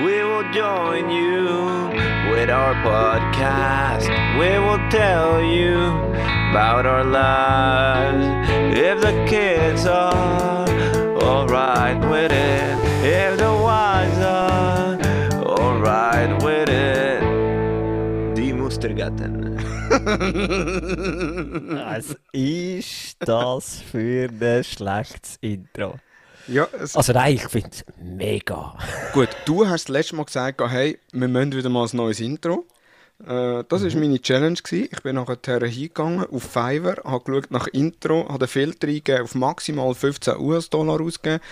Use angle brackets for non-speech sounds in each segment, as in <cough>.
We will join you with our podcast. We will tell you about our lives. If the kids are alright with it, if the wives are alright with it. Die Mustergatten. Was <laughs> ist das für ein schlechtes Intro? Ja, Also nein, ich finde es mega. gut, du hast das letzte Mal gesagt, hey, wir müssen wieder mal ein neues Intro. Äh, das war meine Challenge. Gewesen. Ich bin nachher hingegangen auf Fiverr, habe geschaut nach Intro, habe den Filter eingegeben, auf maximal 15 US-Dollar ausgegeben.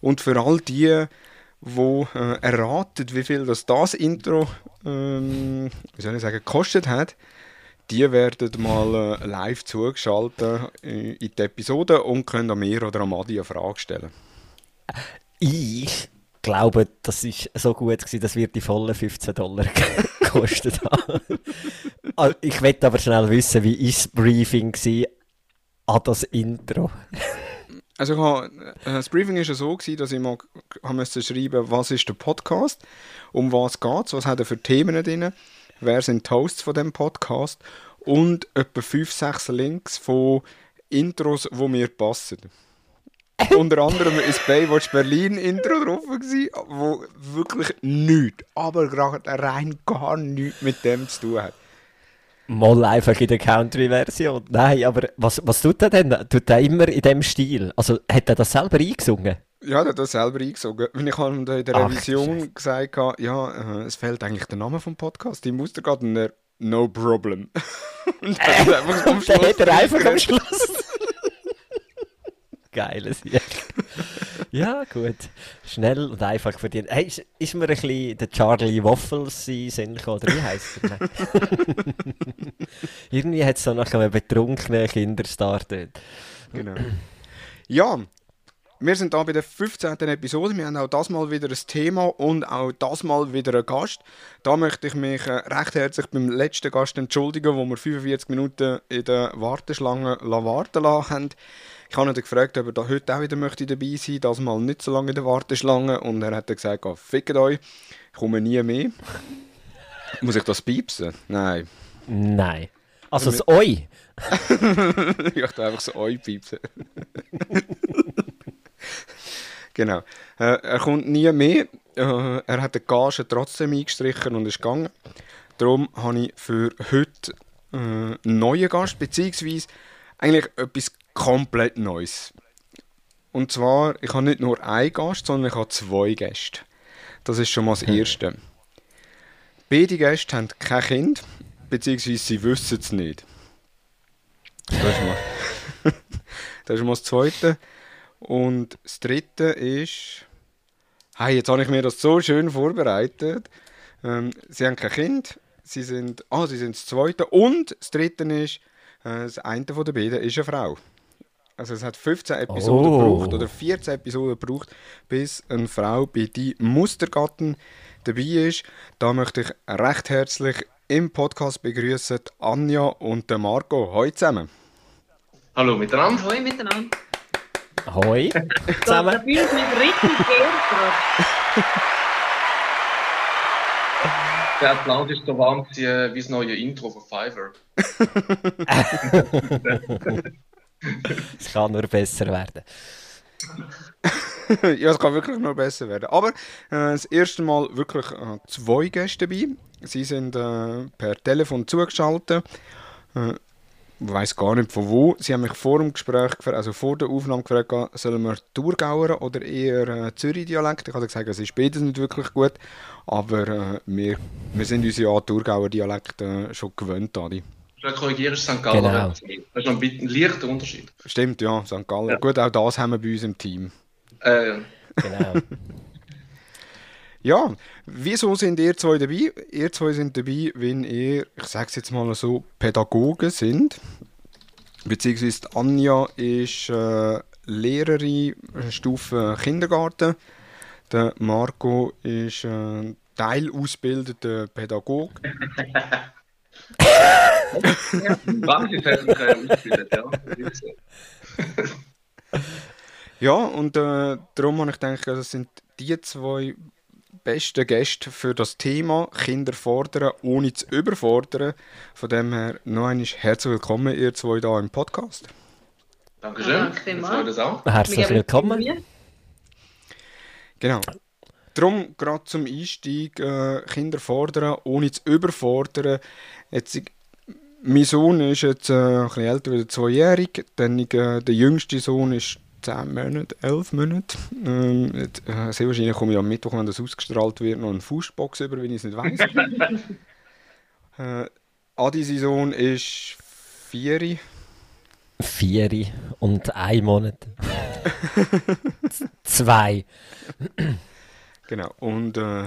Und für all die, die äh, erraten, wie viel das, das Intro ähm, wie soll ich sagen, gekostet hat, die werden mal äh, live zugeschaltet äh, in die Episode und können an mir oder an Adi eine Frage stellen. Ich glaube, das ist so gut gewesen, das wird die vollen 15 Dollar <laughs> gekostet haben. Also, ich möchte aber schnell wissen, wie ist das Briefing an das Intro? Also habe, äh, das Briefing war ja so, gewesen, dass ich mal müssen schreiben was ist der Podcast, um was geht es, was hat er für Themen drin, wer sind die Hosts von dem Podcast und etwa 5, 6 Links von Intros, die mir passen. <laughs> Unter anderem ist Baywatch Berlin Intro drauf gewesen, wo wirklich nichts, aber gerade rein gar nichts mit dem zu tun hat. Mal einfach in der Country-Version. Nein, aber was, was tut er denn? Tut er immer in dem Stil? Also hat er das selber eingesungen? Ja, der hat das selber eingesogen. Wenn ich ihm da in der Ach, Revision Scheiße. gesagt habe, ja, äh, es fehlt eigentlich der Name vom Podcast, die muss gerade er, no problem. <laughs> und dann hat er einfach am <laughs> Der Schluss hat er einfach am. Schluss. Geiles Jahr. Ja, gut. Schnell und einfach verdient. Hey, ist, ist mir ein bisschen der Charlie Waffles in Sinn gekommen, oder wie heisst er? <laughs> Irgendwie hat es so nach einem betrunkenen Kinderstar dort. Genau. Ja, wir sind da bei der 15. Episode. Wir haben auch das mal wieder ein Thema und auch das mal wieder einen Gast. Da möchte ich mich äh, recht herzlich beim letzten Gast entschuldigen, wo wir 45 Minuten in der Warteschlange la warten lassen haben. Ich habe ihn gefragt, ob er da heute auch wieder möchte dabei sein möchte. Das mal nicht so lange in der Warteschlange. Und er hat dann gesagt, oh, fickt euch, ich komme nie mehr. <laughs> Muss ich das piepsen? Nein. Nein. Also das Oi. <laughs> ich dachte einfach so euch piepsen. <laughs> genau. Äh, er kommt nie mehr. Äh, er hat die Gage trotzdem eingestrichen und ist gegangen. Darum habe ich für heute äh, einen neuen Gast, beziehungsweise eigentlich etwas komplett Neues. Und zwar, ich habe nicht nur einen Gast, sondern ich habe zwei Gäste. Das ist schon mal das Erste. Beide Gäste haben kein Kind, beziehungsweise sie wissen es nicht. Das ist mal, <laughs> das ist mal das Zweite. Und das Dritte ist... Hey, jetzt habe ich mir das so schön vorbereitet. Ähm, sie haben kein Kind. Sie sind... Ah, sie sind das Zweite. Und das Dritte ist... Äh, das eine von den beiden ist eine Frau. Also es hat 15 Episoden Oh. gebraucht oder 14 Episoden gebraucht, bis eine Frau bei die Mustergatten dabei ist. Da möchte ich recht herzlich im Podcast begrüßen Anja und den Marco. Hallo zusammen. Hallo miteinander. Hallo miteinander. Hoi. Da, <laughs> da Zusammen. fühle ich mich richtig. <laughs> Der Applaus ist so warm gewesen, wie das neue Intro von Fiverr. <laughs> Es kann nur besser werden. <laughs> ja, es kann wirklich noch besser werden. Aber äh, das erste Mal wirklich äh, zwei Gäste dabei. Sie sind äh, per Telefon zugeschaltet. Äh, ich weiß gar nicht von wo. Sie haben mich vor dem Gespräch, also vor der Aufnahme gefragt, sollen wir Thurgauer oder eher äh, Zürich-Dialekt? Ich habe gesagt, es ist beides nicht wirklich gut. Aber äh, wir, wir sind uns ja Thurgauer Dialekt äh, schon gewöhnt, Adi. Ich korrigiere, ist St. Gallen. Genau. Das ist noch ein, bisschen, ein leichter Unterschied. Stimmt, ja, St. Gallen. Ja. Gut, auch das haben wir bei uns im Team. Äh, Genau. <laughs> Ja, wieso sind ihr zwei dabei? Ihr zwei sind dabei, wenn ihr, ich sage es jetzt mal so, Pädagogen sind. Beziehungsweise Anja ist äh, Lehrerin äh, Stufe Kindergarten. Der Marco ist äh, teilausgebildeter Pädagoge. <laughs> Ja. Und äh, darum habe ich gedacht, das sind die zwei besten Gäste für das Thema Kinder fordern, ohne zu überfordern. Von dem her noch einmal herzlich willkommen, ihr zwei hier im Podcast. Dankeschön. Danke das auch. Herzlich willkommen. Genau. Darum gerade zum Einstieg äh, Kinder fordern, ohne zu überfordern. Jetzt, mein Sohn ist jetzt äh, ein bisschen älter, wieder zweijährig. Dann, äh, der jüngste Sohn ist 10 Monate, 11 Monate. Ähm, jetzt, äh, sehr wahrscheinlich komme ich am Mittwoch, wenn das ausgestrahlt wird, noch eine Fußbox über, wenn ich es nicht weiß. <laughs> äh, Adi, sein Sohn ist 4. Vier und ein Monat. <laughs> Zwei. Genau. Und äh,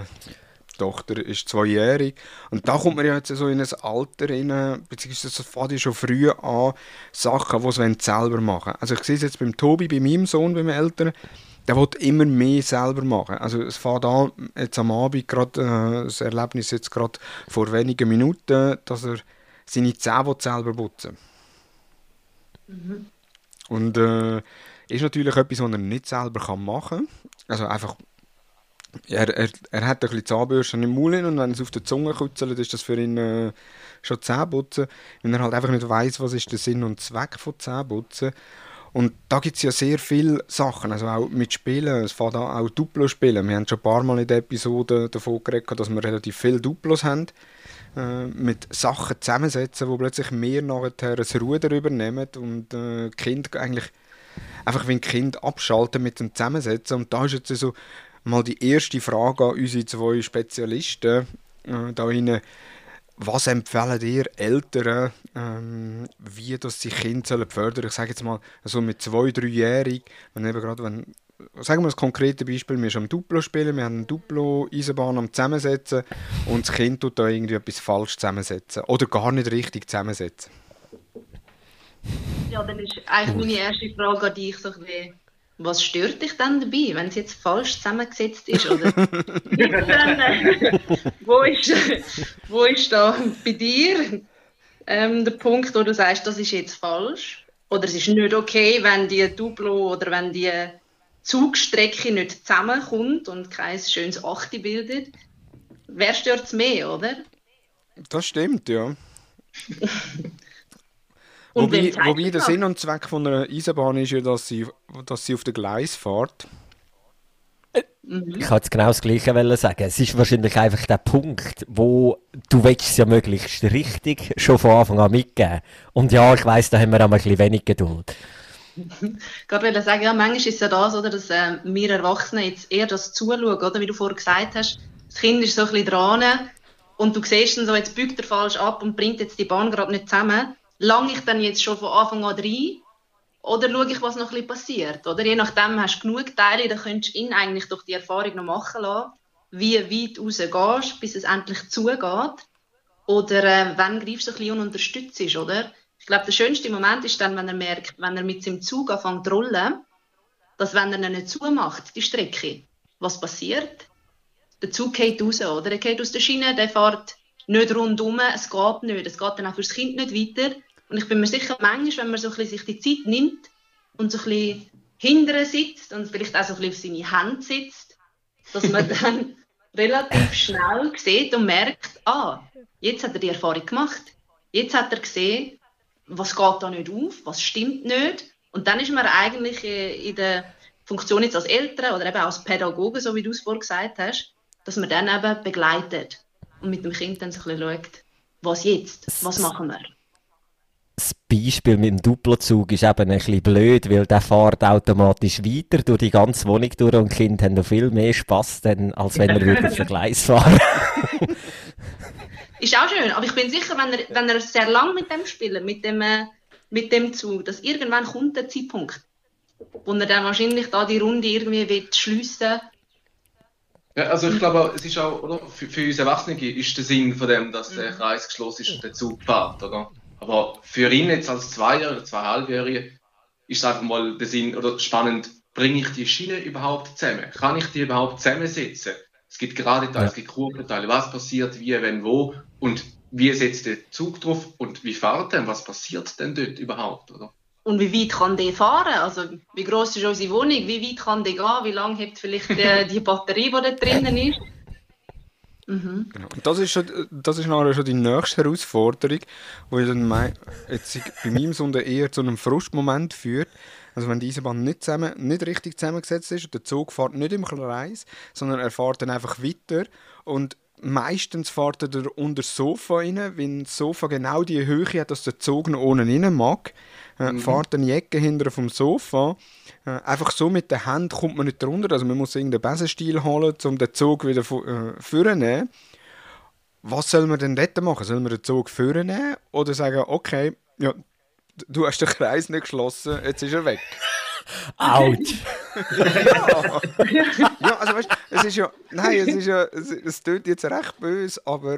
die Tochter ist zweijährig. Und da kommt man ja jetzt so in ein Alter rein, beziehungsweise das fängt schon früh an, Sachen, die sie selber machen wollen. Also ich sehe es jetzt beim Tobi, bei meinem Sohn, beim Älteren, der will immer mehr selber machen. Also es fängt an, jetzt am Abend gerade, äh, das Erlebnis jetzt gerade vor wenigen Minuten, dass er seine Zähne selber putzen Und äh, ist natürlich etwas, was er nicht selber kann machen kann. Also einfach er, er, er hat ein bisschen Zahnbürste im Mund und wenn es auf der Zunge kutzelt, ist das für ihn äh, schon Zähneputzen. Wenn er halt einfach nicht weiß, was ist der Sinn und Zweck von Zähneputzen. Und da gibt es ja sehr viele Sachen, also auch mit Spielen, es fängt an, auch Duplo spielen. Wir haben schon ein paar Mal in der Episode davon geredet, dass wir relativ viele Duplos haben, äh, mit Sachen zusammensetzen, wo plötzlich wir nachher ein Ruder übernehmen und äh, Kinder eigentlich einfach wie ein Kind abschalten mit dem Zusammensetzen. Und da ist jetzt so mal die erste Frage an unsere zwei Spezialisten äh, da rein. Was empfehlen ihr Eltern, ähm, wie das sie Kinder sollen fördern? Ich sage jetzt mal, so mit zwei, dreijährig, wenn eben gerade, wenn, sagen wir ein konkretes Beispiel, wir sind am Duplo spielen, wir haben eine Duplo-Eisenbahn am Zusammensetzen und das Kind tut da irgendwie etwas falsch zusammensetzen oder gar nicht richtig zusammensetzen. Ja, dann ist eigentlich meine erste Frage an dich so ein was stört dich denn dabei, wenn es jetzt falsch zusammengesetzt ist? Oder dann, <laughs> äh, <laughs> wo, ist, wo ist da bei dir ähm, der Punkt, wo du sagst, das ist jetzt falsch? Oder es ist nicht okay, wenn die Duplo oder wenn die Zugstrecke nicht zusammenkommt und kein schönes Achte bildet? Wer stört es mehr, oder? Das stimmt, ja. <laughs> Und Wobei, wobei der? Sinn und Zweck von einer Eisenbahn ist ja, dass sie, dass sie auf den Gleis fährt. Ich kann jetzt genau das Gleiche sagen. Es ist wahrscheinlich einfach der Punkt, wo du willst es ja möglichst richtig schon von Anfang an mitgeben. Und ja, ich weiss, da haben wir auch ein bisschen wenig Geduld. <laughs> gerade wollte sagen, ja, manchmal ist es ja das, oder, dass äh, wir Erwachsene jetzt eher das zuschauen, oder, wie du vorher gesagt hast. Das Kind ist so ein bisschen dran und du siehst dann so, jetzt biegt er falsch ab und bringt jetzt die Bahn gerade nicht zusammen. Lange ich dann jetzt schon von Anfang an rein oder schaue ich, was noch ein passiert? Oder je nachdem hast du genug Teile, dann könntest du ihn eigentlich durch die Erfahrung noch machen lassen, wie weit raus gehst, bis es endlich zugeht. Oder äh, wann greifst du ein bisschen und unterstützt, oder? Ich glaube, der schönste Moment ist dann, wenn er merkt, wenn er mit seinem Zug anfängt zu rollen, dass wenn er ihn nicht zumacht, die Strecke, was passiert? Der Zug geht raus, oder? Er geht aus der Schiene, der fährt nicht rundum, es geht nicht. Es geht dann auch fürs Kind nicht weiter. Und ich bin mir sicher, manchmal, wenn man so ein bisschen sich die Zeit nimmt und so ein bisschen hinterher sitzt und vielleicht auch so ein bisschen auf seine Hände sitzt, dass man <laughs> dann relativ schnell sieht und merkt, ah, jetzt hat er die Erfahrung gemacht. Jetzt hat er gesehen, was geht da nicht auf, was stimmt nicht. Und dann ist man eigentlich äh, in der Funktion jetzt als Eltern oder eben als Pädagoge, so wie du es vorhin gesagt hast, dass man dann eben begleitet und mit dem Kind dann so ein bisschen schaut, was jetzt, was machen wir. Das Beispiel mit dem Duplozug ist eben ein bisschen blöd, weil der fährt automatisch weiter durch die ganze Wohnung durch und die Kinder haben noch viel mehr Spass, dann, als wenn er würde auf den Gleis fahren Ist auch schön, aber ich bin sicher, wenn er, wenn er sehr lang mit dem spielt, mit dem, äh, mit dem Zug, dass irgendwann kommt der Zeitpunkt, wo er dann wahrscheinlich da die Runde irgendwie wird schliessen Ja, also ich glaube, es ist auch, oder? Für, für uns Erwachsene ist der Sinn von dem, dass der Kreis geschlossen ist und der Zug fährt, oder? Aber für ihn jetzt als Zweijähriger oder Zweieinhalbjährige ist es einfach mal der Sinn, oder spannend, bringe ich die Schiene überhaupt zusammen? Kann ich die überhaupt zusammensetzen? Es gibt gerade Teile, Ja. es gibt Kurventeile, was passiert, wie, wenn, wo und wie setzt der Zug drauf und wie fährt denn, was passiert denn dort überhaupt, oder? Und wie weit kann der fahren? Also, wie groß ist unsere Wohnung? Wie weit kann der gehen? Wie lange hebt vielleicht die, die Batterie, die da drinnen ist? Mhm. Genau. Und das ist, schon, das ist nachher schon die nächste Herausforderung, wo ich dann mei- jetzt bei meinem Sohn eher zu einem Frustmoment führt. Also wenn die Eisenbahn nicht, zusammen, nicht richtig zusammengesetzt ist und der Zug fährt nicht im Kreis, sondern er fährt dann einfach weiter und meistens fährt er unter das Sofa rein, wenn das Sofa genau die Höhe hat, dass der Zug noch unten rein mag, äh, fährt dann die Ecke hinter vom Sofa. Äh, einfach so mit der Hand kommt man nicht drunter, also man muss irgendeinen Besenstiel holen, um den Zug wieder äh, vorzunehmen. Was soll man denn dort machen? Soll man den Zug vornehmen oder sagen, okay, ja, du hast den Kreis nicht geschlossen, jetzt ist er weg? <laughs> Autsch! Ja, also weißt du, es ist ja, nein, es ist ja, es, es tut jetzt recht böse, aber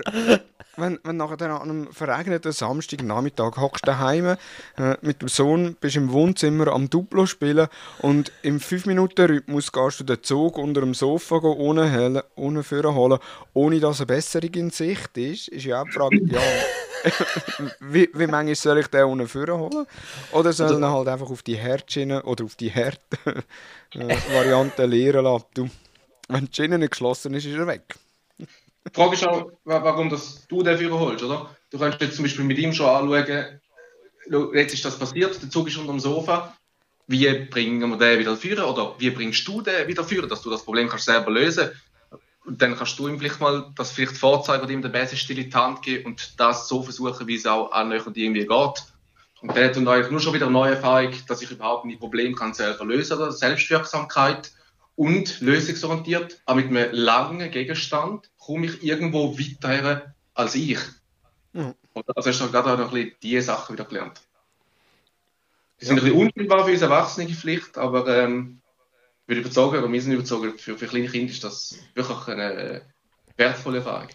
wenn, wenn nachher dann an einem verregneten Samstagnachmittag hockst du daheim äh, mit dem Sohn, bist im Wohnzimmer am Duplo spielen und im 5-Minuten-Rhythmus gehst du den Zug unter dem Sofa ohne ohne Führer holen, ohne dass eine Besserung in Sicht ist, ist ja auch die Frage, ja, <laughs> wie, wie manchmal soll ich den ohne Führer holen? Oder soll ich ihn halt einfach auf die Herzschiene oder auf die Herd-Variante leeren lassen? Du, wenn die Schiene nicht geschlossen ist, ist er weg. Die Frage ist auch, wa- warum das du den Führer holst, oder? Du kannst jetzt zum Beispiel mit ihm schon anschauen, schau, jetzt ist das passiert, der Zug ist unter dem Sofa. Wie bringen wir den wieder führen oder wie bringst du den wieder führen, dass du das Problem kannst selber lösen und dann kannst du ihm vielleicht mal das vielleicht vorzeigen oder ihm den Besenstiel in die Hand geben und das so versuchen, wie es auch annähernd irgendwie geht. Und der hat dann eigentlich nur schon wieder eine neue Erfahrung, dass ich überhaupt mein Problem kann selber lösen oder Selbstwirksamkeit und lösungsorientiert, aber mit einem langen Gegenstand komme ich irgendwo weiter als ich. Oder? Also hast du gerade auch noch ein bisschen diese Sachen wieder gelernt. Die sind ein bisschen unmittelbar für uns Erwachsene Pflicht, aber ähm, ich bin überzeugt, oder wir sind überzeugt, für, für kleine Kinder ist das wirklich eine äh, wertvolle Erfahrung.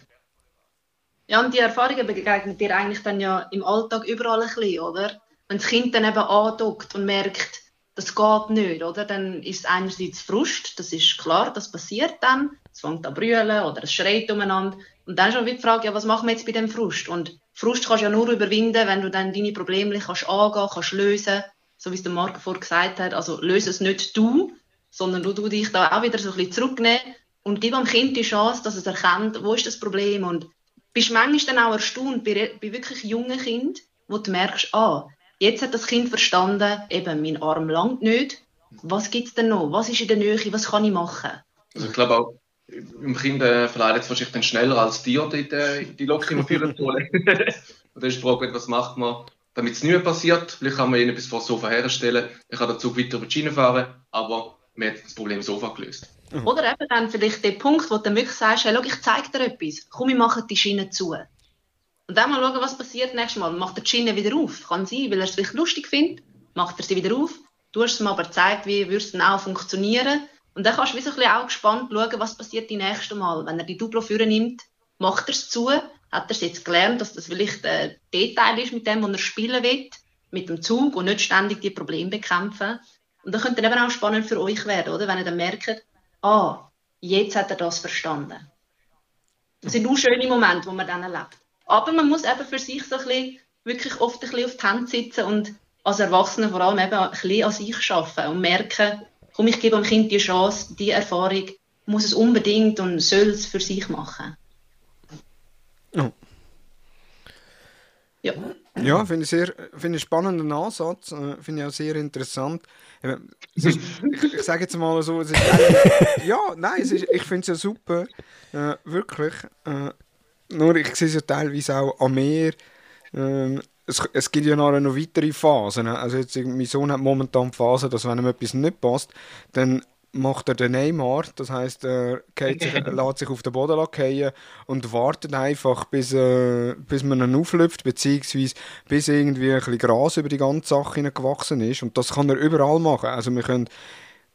Ja, und die Erfahrungen begegnet dir eigentlich dann ja im Alltag überall ein bisschen, oder? Wenn das Kind dann eben andockt und merkt, das geht nicht, oder? Dann ist es einerseits Frust, das ist klar, das passiert dann. Es fängt an brüllen oder es schreit umeinander. Und dann ist schon wieder die Frage, ja, was machen wir jetzt bei dem Frust? Und Frust kannst du ja nur überwinden, wenn du dann deine Probleme kannst angehen, kannst lösen, so wie es der Marco vorher gesagt hat. Also löse es nicht du, sondern du, du dich da auch wieder so ein bisschen zurücknehmen und gib am Kind die Chance, dass es erkennt, wo ist das Problem und bist manchmal dann auch erstaunt bei, bei wirklich jungen Kindern, wo du merkst, ah, jetzt hat das Kind verstanden, eben, mein Arm langt nicht, was gibt es denn noch, was ist in der Nähe, was kann ich machen? Also ich glaube auch, im Kind äh, verleidet es wahrscheinlich dann schneller als dir die, die, die immer führen zu holen. Und dann ist die Frage, was macht man, damit es nicht mehr passiert. Vielleicht kann man ihnen etwas vor das Sofa herstellen, ich kann den Zug weiter über die Schiene fahren, aber man hat das Problem Sofa gelöst. Oder eben dann vielleicht der Punkt, wo du dann wirklich sagst, hey, schau, ich zeige dir etwas, komm, wir machen die Schiene zu. Und dann mal schauen, was passiert nächstes Mal. Macht er die Schiene wieder auf? Kann sein, weil er es vielleicht lustig findet, macht er sie wieder auf. Du hast es ihm aber gezeigt, wie würde es dann auch funktionieren. Und dann kannst du wie so ein bisschen auch gespannt schauen, was passiert die nächste Mal. Wenn er die Duplo führen nimmt, macht er es zu, hat er es jetzt gelernt, dass das vielleicht ein Detail ist mit dem, was er spielen will, mit dem Zug und nicht ständig die Probleme bekämpfen. Und dann könnte dann eben auch spannend für euch werden, oder? Wenn ihr dann merkt, ah, jetzt hat er das verstanden. Das sind auch schöne Momente, die man dann erlebt. Aber man muss eben für sich so ein bisschen, wirklich oft ein bisschen auf die Hand sitzen und als Erwachsene vor allem eben ein bisschen an sich arbeiten und merken, komm, ich gebe dem Kind die Chance, die Erfahrung muss es unbedingt und soll es für sich machen. Ja. Ja. Ja, finde ich sehr finde ich spannenden Ansatz, äh, finde ich auch sehr interessant. Ist, ich, ich sage jetzt mal so, es ist ja, nein, es ist, ich finde es ja super, äh, wirklich. Äh, nur ich sehe es ja teilweise auch an mir. Ähm, es, es gibt ja nachher noch weitere Phasen. ne? Also jetzt, mein Sohn hat momentan die Phase, dass wenn ihm etwas nicht passt, dann macht er den Neymar, das heißt, er sich, lässt sich auf den Boden fallen und wartet einfach, bis, äh, bis man ihn auflüpft, beziehungsweise bis irgendwie ein bisschen Gras über die ganze Sache hineingewachsen ist. Und das kann er überall machen. Also wir können,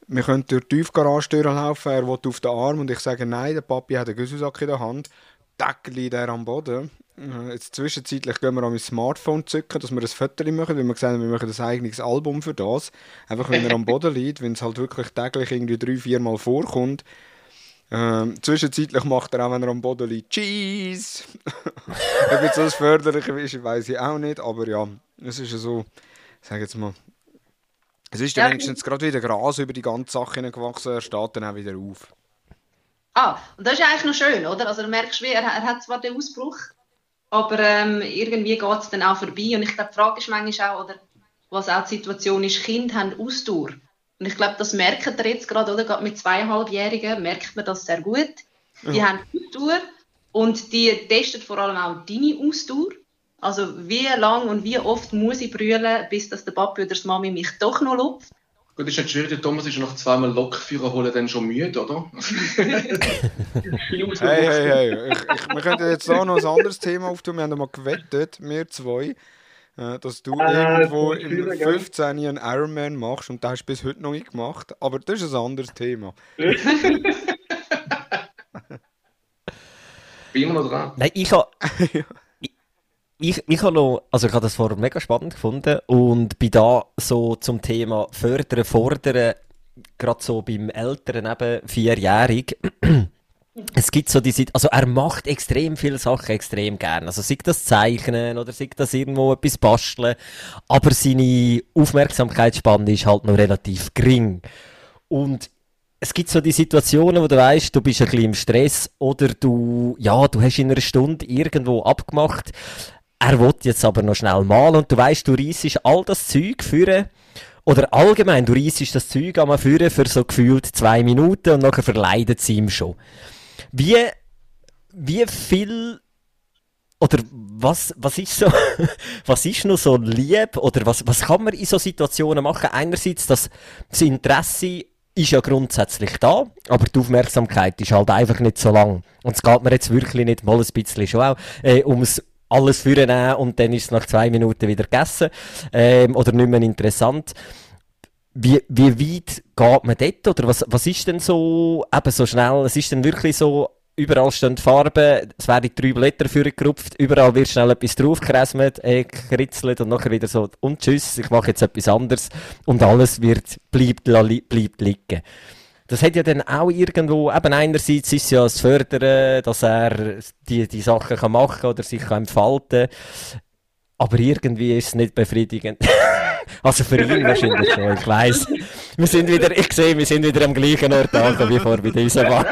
wir können durch die Tiefgarage laufen, er will auf den Arm und ich sage, nein, der Papi hat einen Güsselsack in der Hand. Tack liegt er am Boden. Äh, Jetzt zwischenzeitlich gehen wir an mein Smartphone zücken, dass wir ein Foto machen, weil wir haben, wir machen ein eigenes Album für das. Einfach wenn er am Boden <laughs> liegt, wenn es halt wirklich täglich irgendwie drei, vier Mal vorkommt. Ähm, zwischenzeitlich macht er auch, wenn er am Boden liegt, Cheese! <laughs> Ob jetzt das förderlich ist, weiß ich auch nicht, aber ja, es ist ja so, ich sage jetzt mal, es ist Ja, wenigstens gerade wieder Gras über die ganze Sache gewachsen, er steht dann auch wieder auf. Ah, und das ist eigentlich noch schön, oder? Also du merkst, wie, er, er hat zwar den Ausbruch, aber ähm, irgendwie geht es dann auch vorbei. Und ich glaube, die Frage ist manchmal auch, oder was auch die Situation ist, Kinder haben Ausdauer. Und ich glaube, das merkt ihr jetzt gerade, oder? Gerade mit zweieinhalbjährigen merkt man das sehr gut. Die Ja. haben Ausdauer und die testen vor allem auch deine Ausdauer. Also wie lang und wie oft muss ich brüllen, bis dass der Papi oder die Mami mich doch noch lupft. Gut, ist nicht schwierig, der Thomas ist ja nach zweimal Lokführer holen dann schon müde, oder? <laughs> Hey, hey, hey. Ich, ich, wir könnten jetzt da noch ein anderes Thema auftun. Wir haben mal gewettet, wir zwei, äh, dass du Äh, irgendwo im schwierig, gell? 15 einen Ironman machst und das hast du bis heute noch nicht gemacht. Aber das ist ein anderes Thema. <laughs> Bin immer noch dran. Nein, ich habe. <laughs> ich, ich, habe noch, also ich habe das vorher mega spannend gefunden und bin da so zum Thema Fördern, Fordern, gerade so beim Älteren eben vierjährig. <clears throat> Es gibt so diese, also er macht extrem viele Sachen extrem gern. Also sei das Zeichnen oder sei das irgendwo etwas basteln, aber seine Aufmerksamkeitsspanne ist halt noch relativ gering. Und es gibt so die Situationen, wo du weißt, du bist ein bisschen im Stress oder du, ja, du hast in einer Stunde irgendwo abgemacht. Er will jetzt aber noch schnell malen und du weißt, du reissest all das Zeug führen. Oder allgemein, du reissest das Zeug einmal führen für so gefühlt zwei Minuten und nachher verleidet es ihm schon. Wie, wie viel oder was, was ist so, <laughs> was ist noch so lieb oder was, was kann man in so Situationen machen? Einerseits, das, das Interesse ist ja grundsätzlich da, aber die Aufmerksamkeit ist halt einfach nicht so lang. Und es geht mir jetzt wirklich nicht mal ein bisschen schon auch, äh, ums alles vornehmen und dann ist es nach zwei Minuten wieder gegessen, ähm, oder nicht mehr interessant. Wie, wie weit geht man dort? Oder was, was ist denn so, eben so schnell, es ist denn wirklich so, überall stehen Farben, es werden drei Blätter vorgerupft, überall wird schnell etwas draufgeresmet, äh, gekritzelt und nachher wieder so, und tschüss, ich mache jetzt etwas anderes und alles wird, bleibt, bleibt liegen. Das hat ja dann auch irgendwo, eben einerseits ist es ja das Fördern, dass er die, die Sachen kann machen oder sich kann entfalten aber irgendwie ist es nicht befriedigend. <laughs> also für ihn <laughs> wahrscheinlich schon, ich weiss. Wir sind wieder, ich sehe, wir sind wieder am gleichen Ort angekommen wie vor bei dieser Bar.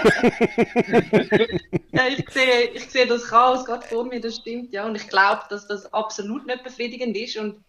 Ja, ich sehe, ich sehe das Chaos gerade vor mir, das stimmt, ja. Und ich glaube, dass das absolut nicht befriedigend ist. Und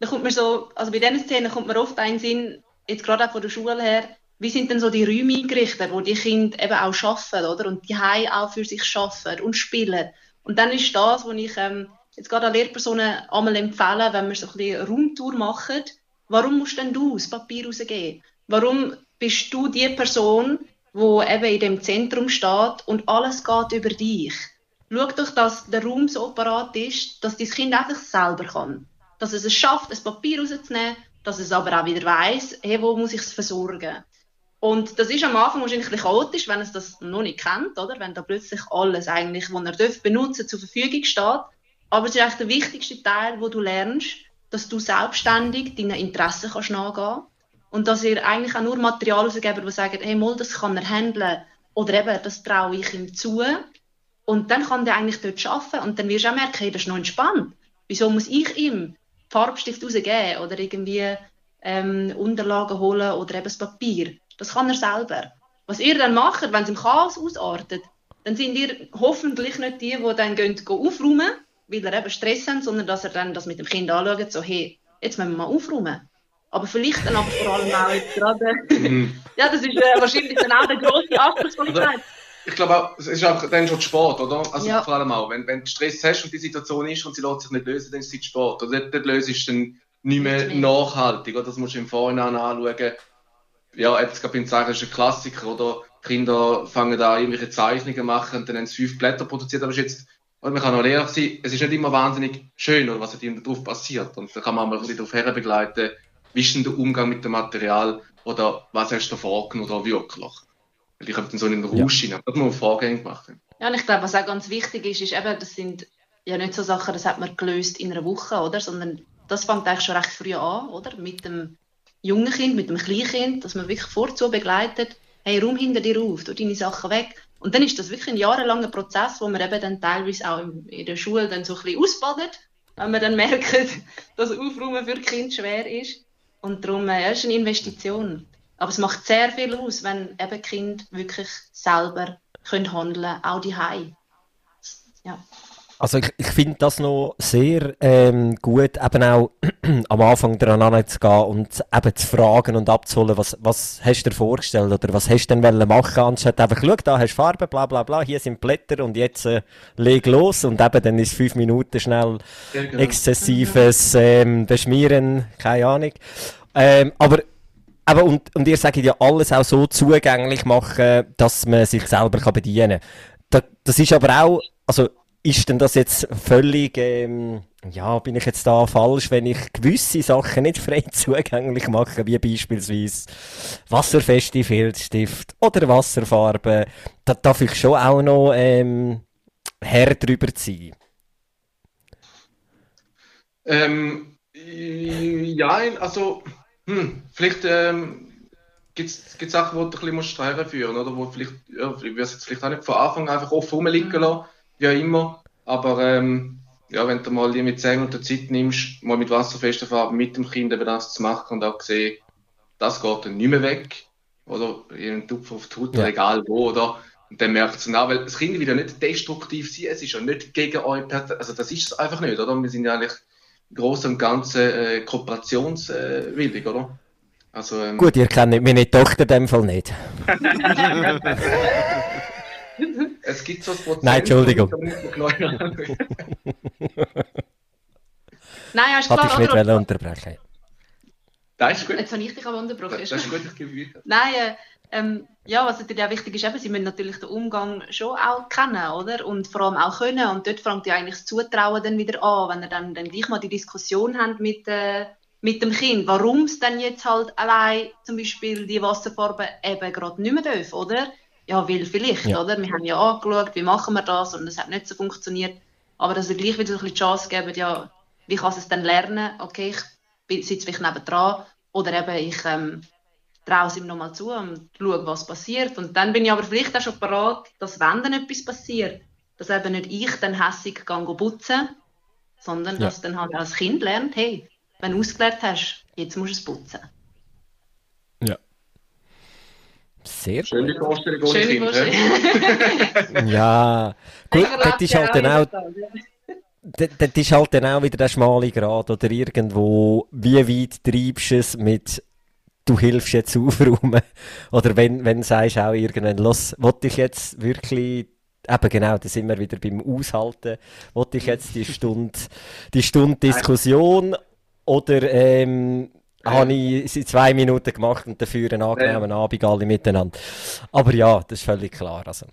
dann kommt mir so, also bei diesen Szenen kommt mir oft ein Sinn, jetzt gerade auch von der Schule her, wie sind denn so die Räume eingerichtet, wo die Kinder eben auch arbeiten, oder? Und die auch für sich arbeiten und spielen. Und dann ist das, was ich ähm, jetzt gerade an Lehrpersonen einmal empfehle, wenn wir so ein bisschen eine Raumtour machen, warum musst denn du das Papier rausgeben? Warum bist du die Person, wo eben in dem Zentrum steht und alles geht über dich? Schau doch, dass der Raum so parat ist, dass dein Kind einfach selber kann. Dass es es schafft, ein Papier rauszunehmen, dass es aber auch wieder weiss, hey, wo muss ich es versorgen? Und das ist am Anfang wahrscheinlich ein chaotisch, wenn es das noch nicht kennt, oder? Wenn da plötzlich alles eigentlich, was er darf benutzen, zur Verfügung steht. Aber es ist eigentlich der wichtigste Teil, wo du lernst, dass du selbstständig deinen Interessen kannst nachgehen und dass ihr eigentlich auch nur Material rausgebt, das sagt, hey, mal, das kann er handeln oder eben, das traue ich ihm zu. Und dann kann der eigentlich dort arbeiten und dann wirst du auch merken, hey, das ist noch entspannt. Wieso muss ich ihm Farbstift rausgeben oder irgendwie ähm, Unterlagen holen oder eben das Papier? Das kann er selber. Was ihr dann macht, wenn es im Chaos ausartet, dann sind ihr hoffentlich nicht die, die dann gehen, gehen aufräumen, weil er eben Stress haben, sondern dass er dann das mit dem Kind anschaut, so, hey, jetzt müssen wir mal aufräumen. Aber vielleicht dann aber vor allem auch jetzt gerade, <laughs> Mhm. ja, das ist äh, wahrscheinlich dann auch der grosse Also, der Zeit. Ich glaube auch, es ist einfach dann schon Sport, oder? Also Ja. vor allem auch, wenn, wenn du Stress hast und die Situation ist und sie lässt sich nicht lösen, dann ist es Sport. Oder dort, dort löst es dann nicht mehr Nicht mehr. nachhaltig. Oder? Das musst du im Vorhinein anschauen. Ja, jetzt gerade beim Zeichnen ist ein Klassiker, oder? Kinder fangen da irgendwelche Zeichnungen machen und dann haben sie fünf Blätter produziert, aber es ist jetzt, oder man kann auch ehrlich sein, es ist nicht immer wahnsinnig schön, oder was mit ihnen drauf passiert. Und da kann man mal ein bisschen darauf herbegleiten, wie ist denn der Umgang mit dem Material oder was hast du vorgenommen oder wirklich. Weil ich habe dann so in den Rausch hinein. Das muss man Vorgänge gemacht haben. Ja, und ich glaube, was auch ganz wichtig ist, ist eben, das sind ja nicht so Sachen, das hat man gelöst in einer Woche, oder? Sondern das fängt eigentlich schon recht früh an, oder? Mit dem jungen Kind, mit dem Kleinkind, dass man wirklich vorzu begleitet, hey, räum hinter dir auf, tu deine Sachen weg. Und dann ist das wirklich ein jahrelanger Prozess, wo man eben dann teilweise auch in, der Schule dann so ein bisschen ausbadet, wenn man dann <laughs> merkt, dass Aufräumen für Kind schwer ist. Und darum, äh, ja, ist eine Investition. Aber es macht sehr viel aus, wenn eben Kind wirklich selber können handeln, auch die Ja. Also ich, ich finde das noch sehr ähm, gut, eben auch <clears throat> am Anfang dran zu gehen und eben zu fragen und abzuholen, was, was hast du dir vorgestellt oder was hast du denn machen anstatt einfach, schau, da hast du Farbe, bla bla bla, hier sind Blätter und jetzt äh, leg los und eben dann ist fünf Minuten schnell genau. exzessives ähm, Beschmieren, keine Ahnung. Ähm, aber aber und, und ihr sagt ja alles auch so zugänglich machen, dass man sich selber kann bedienen kann. das ist aber auch, also ist denn das jetzt völlig, ähm, ja, bin ich jetzt da falsch, wenn ich gewisse Sachen nicht <laughs> frei zugänglich mache, wie beispielsweise wasserfeste Filzstift oder Wasserfarbe, da darf ich schon auch noch ähm, Herr drüber ziehen. Ähm, ja, also hm, vielleicht ähm, gibt es Sachen, die du ein bisschen herführen musst, oder? Wo vielleicht, ja, ich würde es vielleicht auch nicht von Anfang einfach offen rumliegen lassen, auch immer, aber ähm, ja, wenn du mal mit 10 Minuten Zeit nimmst, mal mit wasserfesten Farben mit dem Kind eben das zu machen und auch sehen, das geht dann nicht mehr weg, oder irgendein Tupfer auf die Haut, ja. egal wo, oder? Und dann merkt es dann weil das Kind wieder nicht destruktiv sein, es ist ja nicht gegen euch, also das ist es einfach nicht, oder? Wir sind ja eigentlich groß und ganzen äh, kooperationswillig, äh, oder? Also, ähm, Gut, ihr kennt meine Tochter in dem Fall nicht. <laughs> <laughs> es gibt so ein Prozent. Nein, Entschuldigung. <laughs> Nein, ja, ist klar. Ich nicht unterbrechen. Das ist gut. Jetzt habe ich dich aber unterbrochen. Das, das ist gut, ich gebe weiter. Nein, äh, ähm, ja, was natürlich auch wichtig ist, eben, sie müssen natürlich den Umgang schon auch kennen, oder? Und vor allem auch können. Und dort fängt ja eigentlich das Zutrauen dann wieder an, wenn ihr dann, dann gleich mal die Diskussion habt mit, äh, mit dem Kind, warum es dann jetzt halt allein zum Beispiel die Wasserfarbe eben gerade nicht mehr darf, oder? Ja, weil vielleicht, ja. oder? Wir haben ja angeschaut, wie machen wir das und es hat nicht so funktioniert. Aber dass ihr gleich wieder ein bisschen die Chance geben, ja, wie kann es dann lernen? Okay, ich sitze vielleicht nebendran oder eben ich ähm, traue es ihm nochmal zu und schaue, was passiert. Und dann bin ich aber vielleicht auch schon bereit, dass wenn dann etwas passiert, dass eben nicht ich dann hässig gehe putzen, sondern ja. dass dann halt als Kind lernt, hey, wenn du ausgelernt hast, jetzt musst du es putzen. Ja. Sehr Schöne gut. Vorstellung ohne Schöne Kind. <laughs> ja, gut, das ist halt dann auch... Das ist halt dann auch wieder der schmale Grad oder irgendwo, wie weit treibst du es mit du hilfst jetzt aufräumen. <laughs> Oder wenn, wenn du sagst auch irgendwann, los, wollte ich jetzt wirklich, eben genau, da sind wir wieder beim Aushalten, wollte ich jetzt die Stunde, die Stunde Diskussion oder ähm. Habe ich sie zwei Minuten gemacht und dafür einen angenehmen ja. Abend alle miteinander. Aber ja, das ist völlig klar. Also.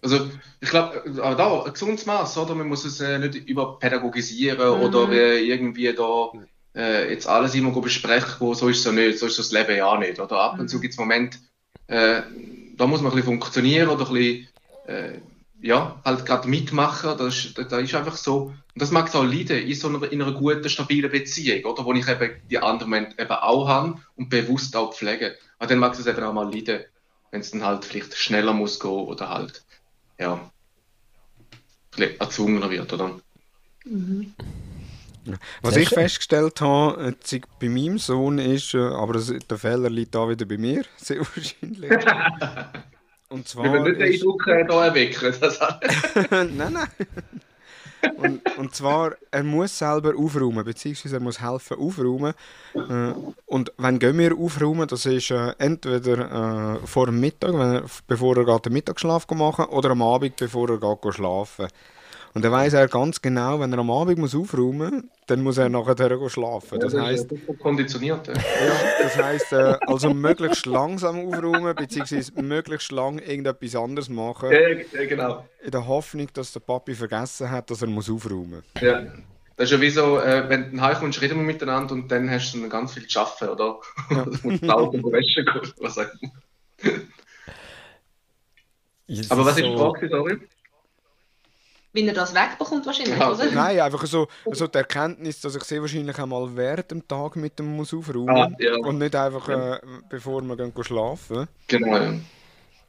Also, ich glaube, aber da, ein gesundes Maß, oder? Man muss es äh, nicht überpädagogisieren mhm. oder äh, irgendwie da äh, jetzt alles immer besprechen, wo so ist es ja nicht, so ist das Leben ja nicht. Oder ab und zu mhm. gibt es Momente, äh, da muss man ein bisschen funktionieren oder ein bisschen, äh, ja, halt gerade mitmachen. Das ist, das ist einfach so. Und das mag es auch leiden in so einer, in einer guten, stabilen Beziehung, oder? Wo ich eben die anderen Momente eben auch habe und bewusst auch pflege. Aber dann mag es eben auch mal leiden, wenn es dann halt vielleicht schneller muss gehen oder halt, ja, erzwungener wird, oder? Mhm. Was ich festgestellt habe, äh, bei meinem Sohn ist, äh, aber das, der Fehler liegt da wieder bei mir, <laughs> sehr wahrscheinlich. <laughs> Und zwar. Ich will nicht den Eindruck hier erwecken. <laughs> nein, nein. Und, und zwar, er muss selber aufräumen, beziehungsweise er muss helfen aufräumen. Äh, und wenn gehen wir aufräumen, das ist entweder vor dem Mittag, er, bevor er geht, den Mittagsschlaf machen oder am Abend, bevor er geht, schlafen und dann weiß er ganz genau, wenn er am Abend muss aufräumen muss, dann muss er nachher schlafen. Das, heißt, konditioniert. Ja. das heißt, äh, also möglichst langsam aufräumen, beziehungsweise möglichst lang irgendetwas anderes machen. Ja, genau. In der Hoffnung, dass der Papi vergessen hat, dass er muss aufräumen muss. Ja. Das ist ja wie so, äh, wenn du heimkommst, reden wir miteinander und dann hast du dann ganz viel zu arbeiten, oder? Ja. <laughs> du musst Wäsche gehen, was auch immer. Aber was ist die Frage, sorry? Wie er das wegbekommt wahrscheinlich, ja. oder? Nein, einfach so, so die Erkenntnis, dass ich sehr wahrscheinlich einmal während dem Tag mit dem muss aufräumen ah, ja. und nicht einfach ja. äh, bevor wir gehen schlafen. Genau, ja.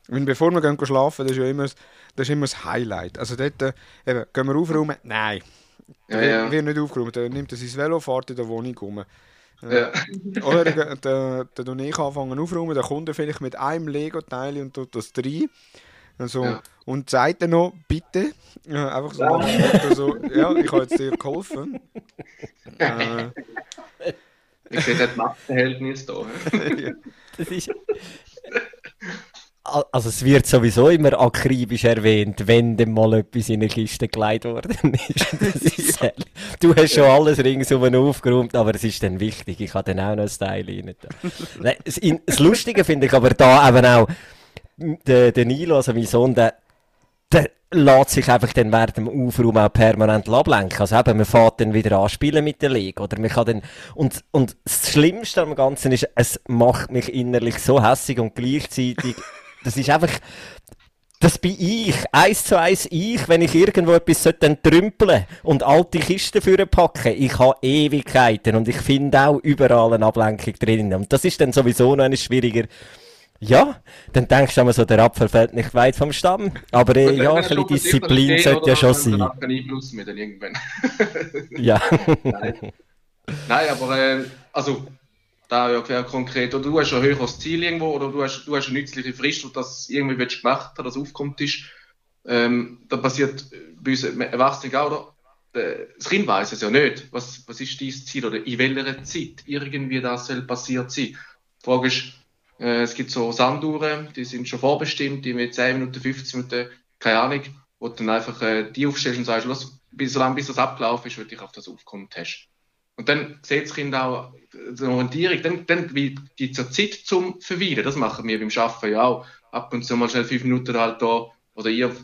Wenn bevor wir gehen schlafen, das ist ja immer, das, ist immer das Highlight. Also dort, äh, eben, gehen wir aufräumen? Nein. Ja, ja. Wird nicht aufgeräumt. Dann nimmt er sein Velo, fährt in der Wohnung rum. Äh, ja. <laughs> Oder dann, dann, dann ich anfangen aufräumen, dann kommt er vielleicht mit einem Lego-Teil und tut das rein. Also, Ja. Und sagt dann noch, bitte, äh, einfach so, dem Motto so, ja, ich habe jetzt dir geholfen. <laughs> Äh, Ich sehe das Machtverhältnis da. <laughs> Das ist. Al- Also es wird sowieso immer akribisch erwähnt, wenn dann mal etwas in eine Kiste gelegt worden ist. <laughs> Ist. Du hast schon alles ringsum aufgeräumt, aber es ist dann wichtig, ich habe dann auch noch ein Teil rein. das Lustige finde ich aber da eben auch, der, der Nilo, also mein Sohn, der, der lässt sich einfach dann während dem Aufraum auch permanent ablenken. Also eben, man fährt dann wieder an spielen mit der Liga, oder man kann dann, und, und das Schlimmste am Ganzen ist, es macht mich innerlich so hässig und gleichzeitig, <laughs> das ist einfach, das bin ich, eins zu eins ich, wenn ich irgendwo etwas sollte dann trümpeln und alte Kisten für packen. Ich habe Ewigkeiten und ich finde auch überall eine Ablenkung drin. Und das ist dann sowieso noch eine schwieriger. Ja, dann denkst du immer so, der Apfel fällt nicht weit vom Stamm. Aber äh, ja, ein bisschen Disziplin sollte ja schon sein. Dann keinen Einfluss mehr dann irgendwann. <laughs> Ja. Nein. Nein, aber äh, also da ja sehr konkret, oder du hast ein höheres Ziel irgendwo, oder du hast, du hast eine nützliche Frist, und das irgendwie willst gemacht haben, das aufkommt ist. Ähm, da passiert bei uns Erwachsenen auch, oder? Äh, Das Kind weiß es ja nicht. Was, was ist dein Ziel oder in welcher Zeit irgendwie das soll passiert sein? Die Frage ist, äh, es gibt so Sanduhren, die sind schon vorbestimmt, die mit 10 Minuten, 15 Minuten, keine Ahnung, wo du dann einfach äh, die aufstellst und sagst, los, bis, solange bis das abgelaufen ist, will ich auf das aufkommen hast. Und dann sieht das Kind auch die Orientierung, dann, dann gibt es Zeit zum Verweilen. Das machen wir beim Arbeiten ja auch. Ab und zu mal schnell fünf Minuten halt da, oder ihr,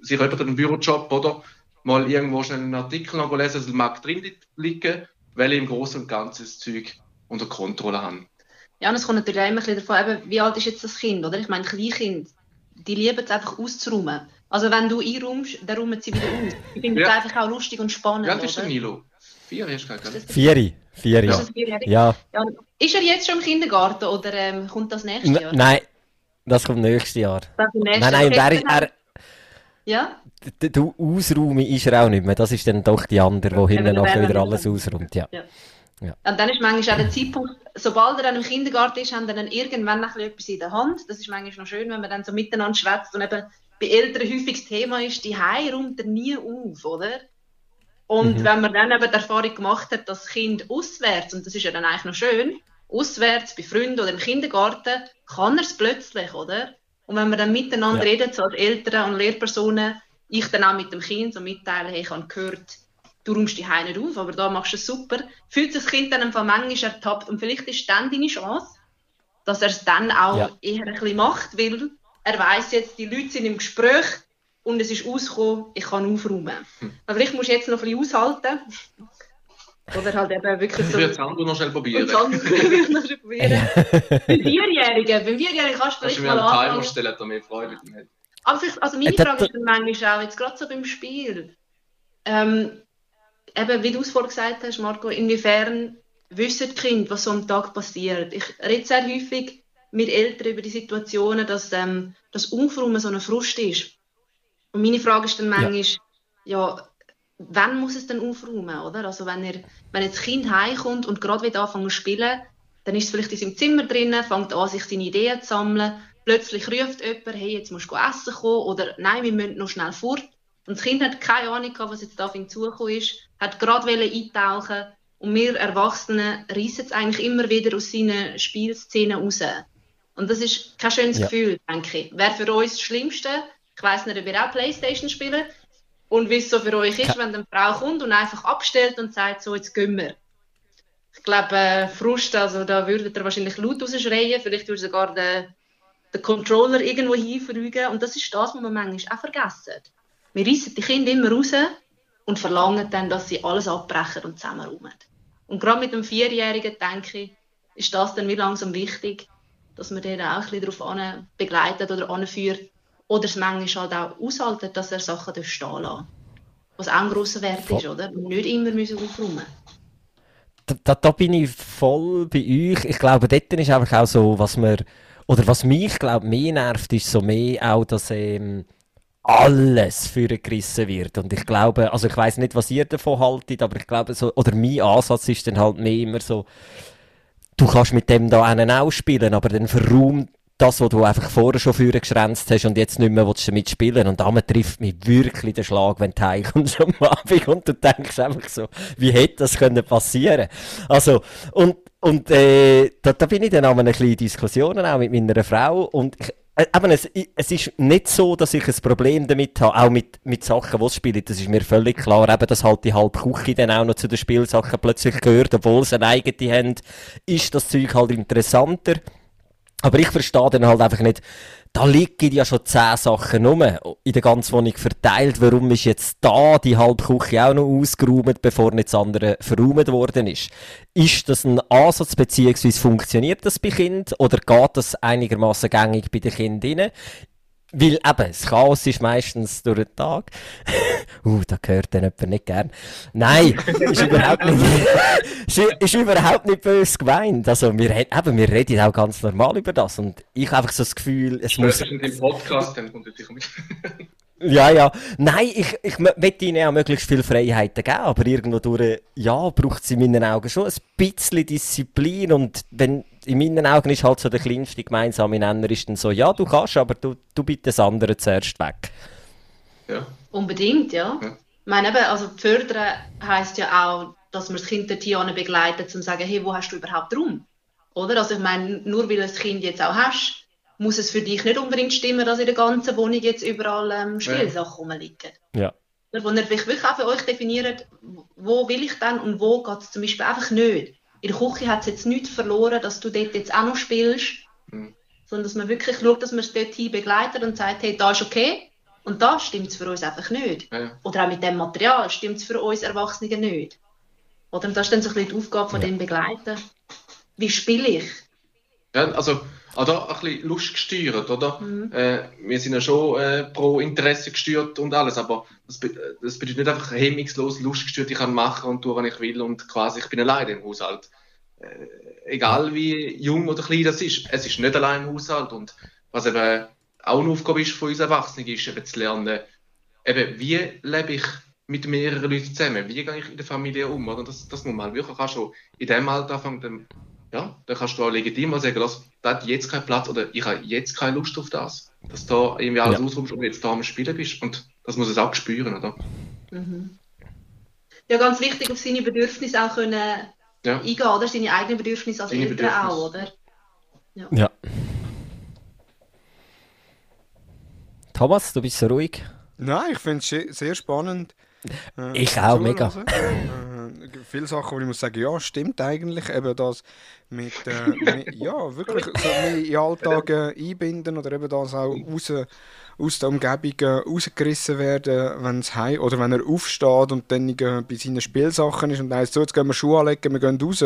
sich jemand einen Bürojob, oder? Mal irgendwo schnell einen Artikel noch lesen, dass mag drin liegen, weil ich im Großen und Ganzen das Zeug unter Kontrolle habe. Ja, und es kommt natürlich auch immer ein bisschen davon, eben, wie alt ist jetzt das Kind, oder? Ich meine, Kleinkind, die lieben es einfach auszuräumen. Also wenn du einräumst, dann räumen sie wieder aus. Ich finde es Ja. einfach auch lustig und spannend, Wie alt ist der? Nilo? Vier hast du gesagt, das- Vieri. Vieri. ist das vierjährig? Ja. Ja. Ist er jetzt schon im Kindergarten oder ähm, kommt das nächste N Jahr? nein, das kommt nächstes Jahr. Das ist nächstes Nein, nein, Jahr. er, er, Ja? du ausräumen ist er auch nicht mehr. Das ist dann doch die andere, die hinten wenn er nachher wieder alles ausräumt. Ja. Und dann ist manchmal auch der Zeitpunkt, sobald er dann im Kindergarten ist, haben dann irgendwann noch etwas in der Hand. Das ist manchmal noch schön, wenn man dann so miteinander schwätzt und eben bei Eltern häufig das Thema ist, die Hause räumt er nie auf, oder? Und Mhm. wenn man dann eben die Erfahrung gemacht hat, dass das Kind auswärts, und das ist ja dann eigentlich noch schön, auswärts bei Freunden oder im Kindergarten, kann er es plötzlich, oder? Und wenn wir dann miteinander Ja. reden, so als Eltern und Lehrpersonen, ich dann auch mit dem Kind so mitteilen, hey, ich habe gehört, du räumst die Heine nicht auf, aber da machst du es super, fühlt sich das Kind dann einfach manchmal ertappt und vielleicht ist dann deine Chance, dass er es dann auch Ja. eher ein bisschen macht, weil er weiß jetzt, die Leute sind im Gespräch und es ist ausgekommen, ich kann aufräumen. Aber vielleicht musst du jetzt noch ein bisschen aushalten. Oder halt eben wirklich Ich so... würde es andere noch schnell probieren. Dann <laughs> würde ich noch probieren. Beim Vierjährigen, beim Vierjährigen kannst du Kannst du vielleicht mir mal einen anfangen. stellen, damit mehr Freude damit. Aber vielleicht, also meine Äh, Frage ist dann manchmal auch, jetzt gerade so beim Spiel, ähm, eben wie du es vorhin gesagt hast, Marco, inwiefern wissen die Kinder, was so am Tag passiert? Ich rede sehr häufig mit Eltern über die Situationen, dass ähm, das Aufräumen so ein Frust ist. Und meine Frage ist dann manchmal, ja, wann muss es denn aufräumen, oder? Also wenn, er, wenn jetzt das Kind heimkommt und gerade wieder anfangen zu spielen, dann ist es vielleicht in seinem Zimmer drinnen, fängt an, sich seine Ideen zu sammeln. Plötzlich ruft jemand, hey, jetzt musst du essen kommen, oder nein, wir müssen noch schnell fort. Und das Kind hat keine Ahnung gehabt, was jetzt da auf ihn zugekommen ist, hat gerade wollen eintauchen und wir Erwachsenen reissen es eigentlich immer wieder aus seinen Spielszenen raus. Und das ist kein schönes Ja. Gefühl, denke ich. Wäre für uns das Schlimmste, ich weiss nicht, ob ihr auch Playstation spielt, und wie es so für euch ist, wenn eine Frau kommt und einfach abstellt und sagt, so, jetzt gehen wir. Ich glaube, äh, Frust, also da würdet ihr wahrscheinlich laut rausschreien, vielleicht würde sogar den, den Controller irgendwo hinverrügen. Und das ist das, was man manchmal auch vergessen. Wir reissen die Kinder immer raus und verlangen dann, dass sie alles abbrechen und zusammenräumen. Und gerade mit dem Vierjährigen, denke ich, ist das dann wie langsam wichtig, dass man den auch ein bisschen darauf begleitet oder anführt. Oder es manchmal halt auch aushaltet, dass er Sachen stehen lassen Was auch ein grosser Wert ist, oder? Nicht immer müssen aufräumen da, da, da bin ich voll bei euch. Ich glaube, dort ist einfach auch so, was mir, oder was mich, glaube mehr nervt, ist so mehr auch, dass ähm, alles für gerissen wird. Und ich glaube, also ich weiß nicht, was ihr davon haltet, aber ich glaube so, oder mein Ansatz ist dann halt mehr immer so, du kannst mit dem da einen auch spielen, aber dann verraum das, was du einfach vorher schon vorher geschränzt hast und jetzt nicht mehr willst damit spielen. Und damit trifft mich wirklich der Schlag, wenn du heimkommst am Abend und du denkst einfach so, wie hätte das können passieren? Also, und, und, äh, da, da bin ich dann auch ein bisschen in Diskussionen auch mit meiner Frau und ich, äh, eben, es, es ist nicht so, dass ich ein Problem damit habe, auch mit, mit Sachen, die spielen. Das ist mir völlig klar. Eben, dass halt die halbe Küche dann auch noch zu den Spielsachen plötzlich gehört, obwohl sie eine eigene haben, ist das Zeug halt interessanter. Aber ich verstehe dann halt einfach nicht, da liegen ja schon zehn Sachen rum, in der ganzen Wohnung verteilt. Warum ist jetzt da die halbe Küche auch noch ausgeräumt, bevor nicht das andere verräumt worden ist? Ist das ein Ansatz, beziehungsweise funktioniert das bei Kind oder geht das einigermaßen gängig bei den Kindern? Weil eben, das Chaos ist meistens durch den Tag. <laughs> uh, da gehört dann jemand nicht gern. Nein, ist überhaupt nicht, <laughs> ist, ist überhaupt nicht böse gemeint. Also, wir, eben, wir reden auch ganz normal über das. Und ich habe einfach so das Gefühl, es muss... im Podcast, dann kommt sicher mit. <laughs> Ja, ja. Nein, ich, ich möchte ihnen auch möglichst viel Freiheiten geben, aber irgendwo durch, ja, braucht es in meinen Augen schon ein bisschen Disziplin und wenn, in meinen Augen ist halt so der kleinste gemeinsame Nenner ist dann so, ja, du kannst, aber du, du bitte das andere zuerst weg. Ja. Unbedingt, ja. ja. Ich meine eben, also fördern heisst ja auch, dass man das Kind dorthin begleitet, um zu sagen, hey, wo hast du überhaupt Raum? Oder? Also ich meine, nur weil du das Kind jetzt auch hast, muss es für dich nicht unbedingt stimmen, dass in der ganzen Wohnung jetzt überall ähm, Spielsachen ja. rumliegen. Ja. Wo ihr wirklich auch für euch definiert, wo will ich dann und wo geht es zum Beispiel einfach nicht. In der Küche hat es jetzt nichts verloren, dass du dort jetzt auch noch spielst, mhm. sondern dass man wirklich schaut, dass man es dort hin begleitet und sagt, hey, da ist okay und da stimmt es für uns einfach nicht. Ja. Oder auch mit dem Material stimmt es für uns Erwachsenen nicht. Oder das ist dann so ein bisschen die Aufgabe von ja. dem Begleiten. Wie spiele ich? Ja, also oder ein bisschen Lust gesteuert, oder? Mhm. Äh, wir sind ja schon äh, pro Interesse gesteuert und alles, aber das, be das bedeutet nicht einfach hemmungslos Lust gesteuert, ich kann machen und tun, was ich will und quasi ich bin alleine im Haushalt. Äh, egal wie jung oder klein das ist, es ist nicht allein im Haushalt und was eben auch eine Aufgabe ist von uns Erwachsenen, ist eben zu lernen, eben, wie lebe ich mit mehreren Leuten zusammen, wie gehe ich in der Familie um, oder? Das, das muss man wirklich auch schon in dem Alter anfangen, ja, dann kannst du auch legitim mal sagen, das, hat jetzt keinen Platz oder ich habe jetzt keine Lust auf das. Dass du da irgendwie alles ja. ausrufst und jetzt da am Spielen bist. Und das muss es auch spüren, oder? Mhm. Ja, ganz wichtig, auf seine Bedürfnisse auch können ja. eingehen, oder? Seine eigenen Bedürfnisse als Eltern Bedürfnisse. auch, oder? Ja. ja. Thomas, du bist so ruhig. Nein, ich finde es sehr spannend. Äh, ich auch, mega. Äh, viele Sachen, wo ich muss sagen, ja, stimmt eigentlich. Eben das mit, äh, <laughs> mit ja, wirklich so in Alltag äh, einbinden oder eben das auch raus, aus der Umgebung äh, rausgerissen werden, wenn es heim oder wenn er aufsteht und dann äh, bei seinen Spielsachen ist und dann heißt so, jetzt gehen wir Schuhe anlegen, wir gehen raus.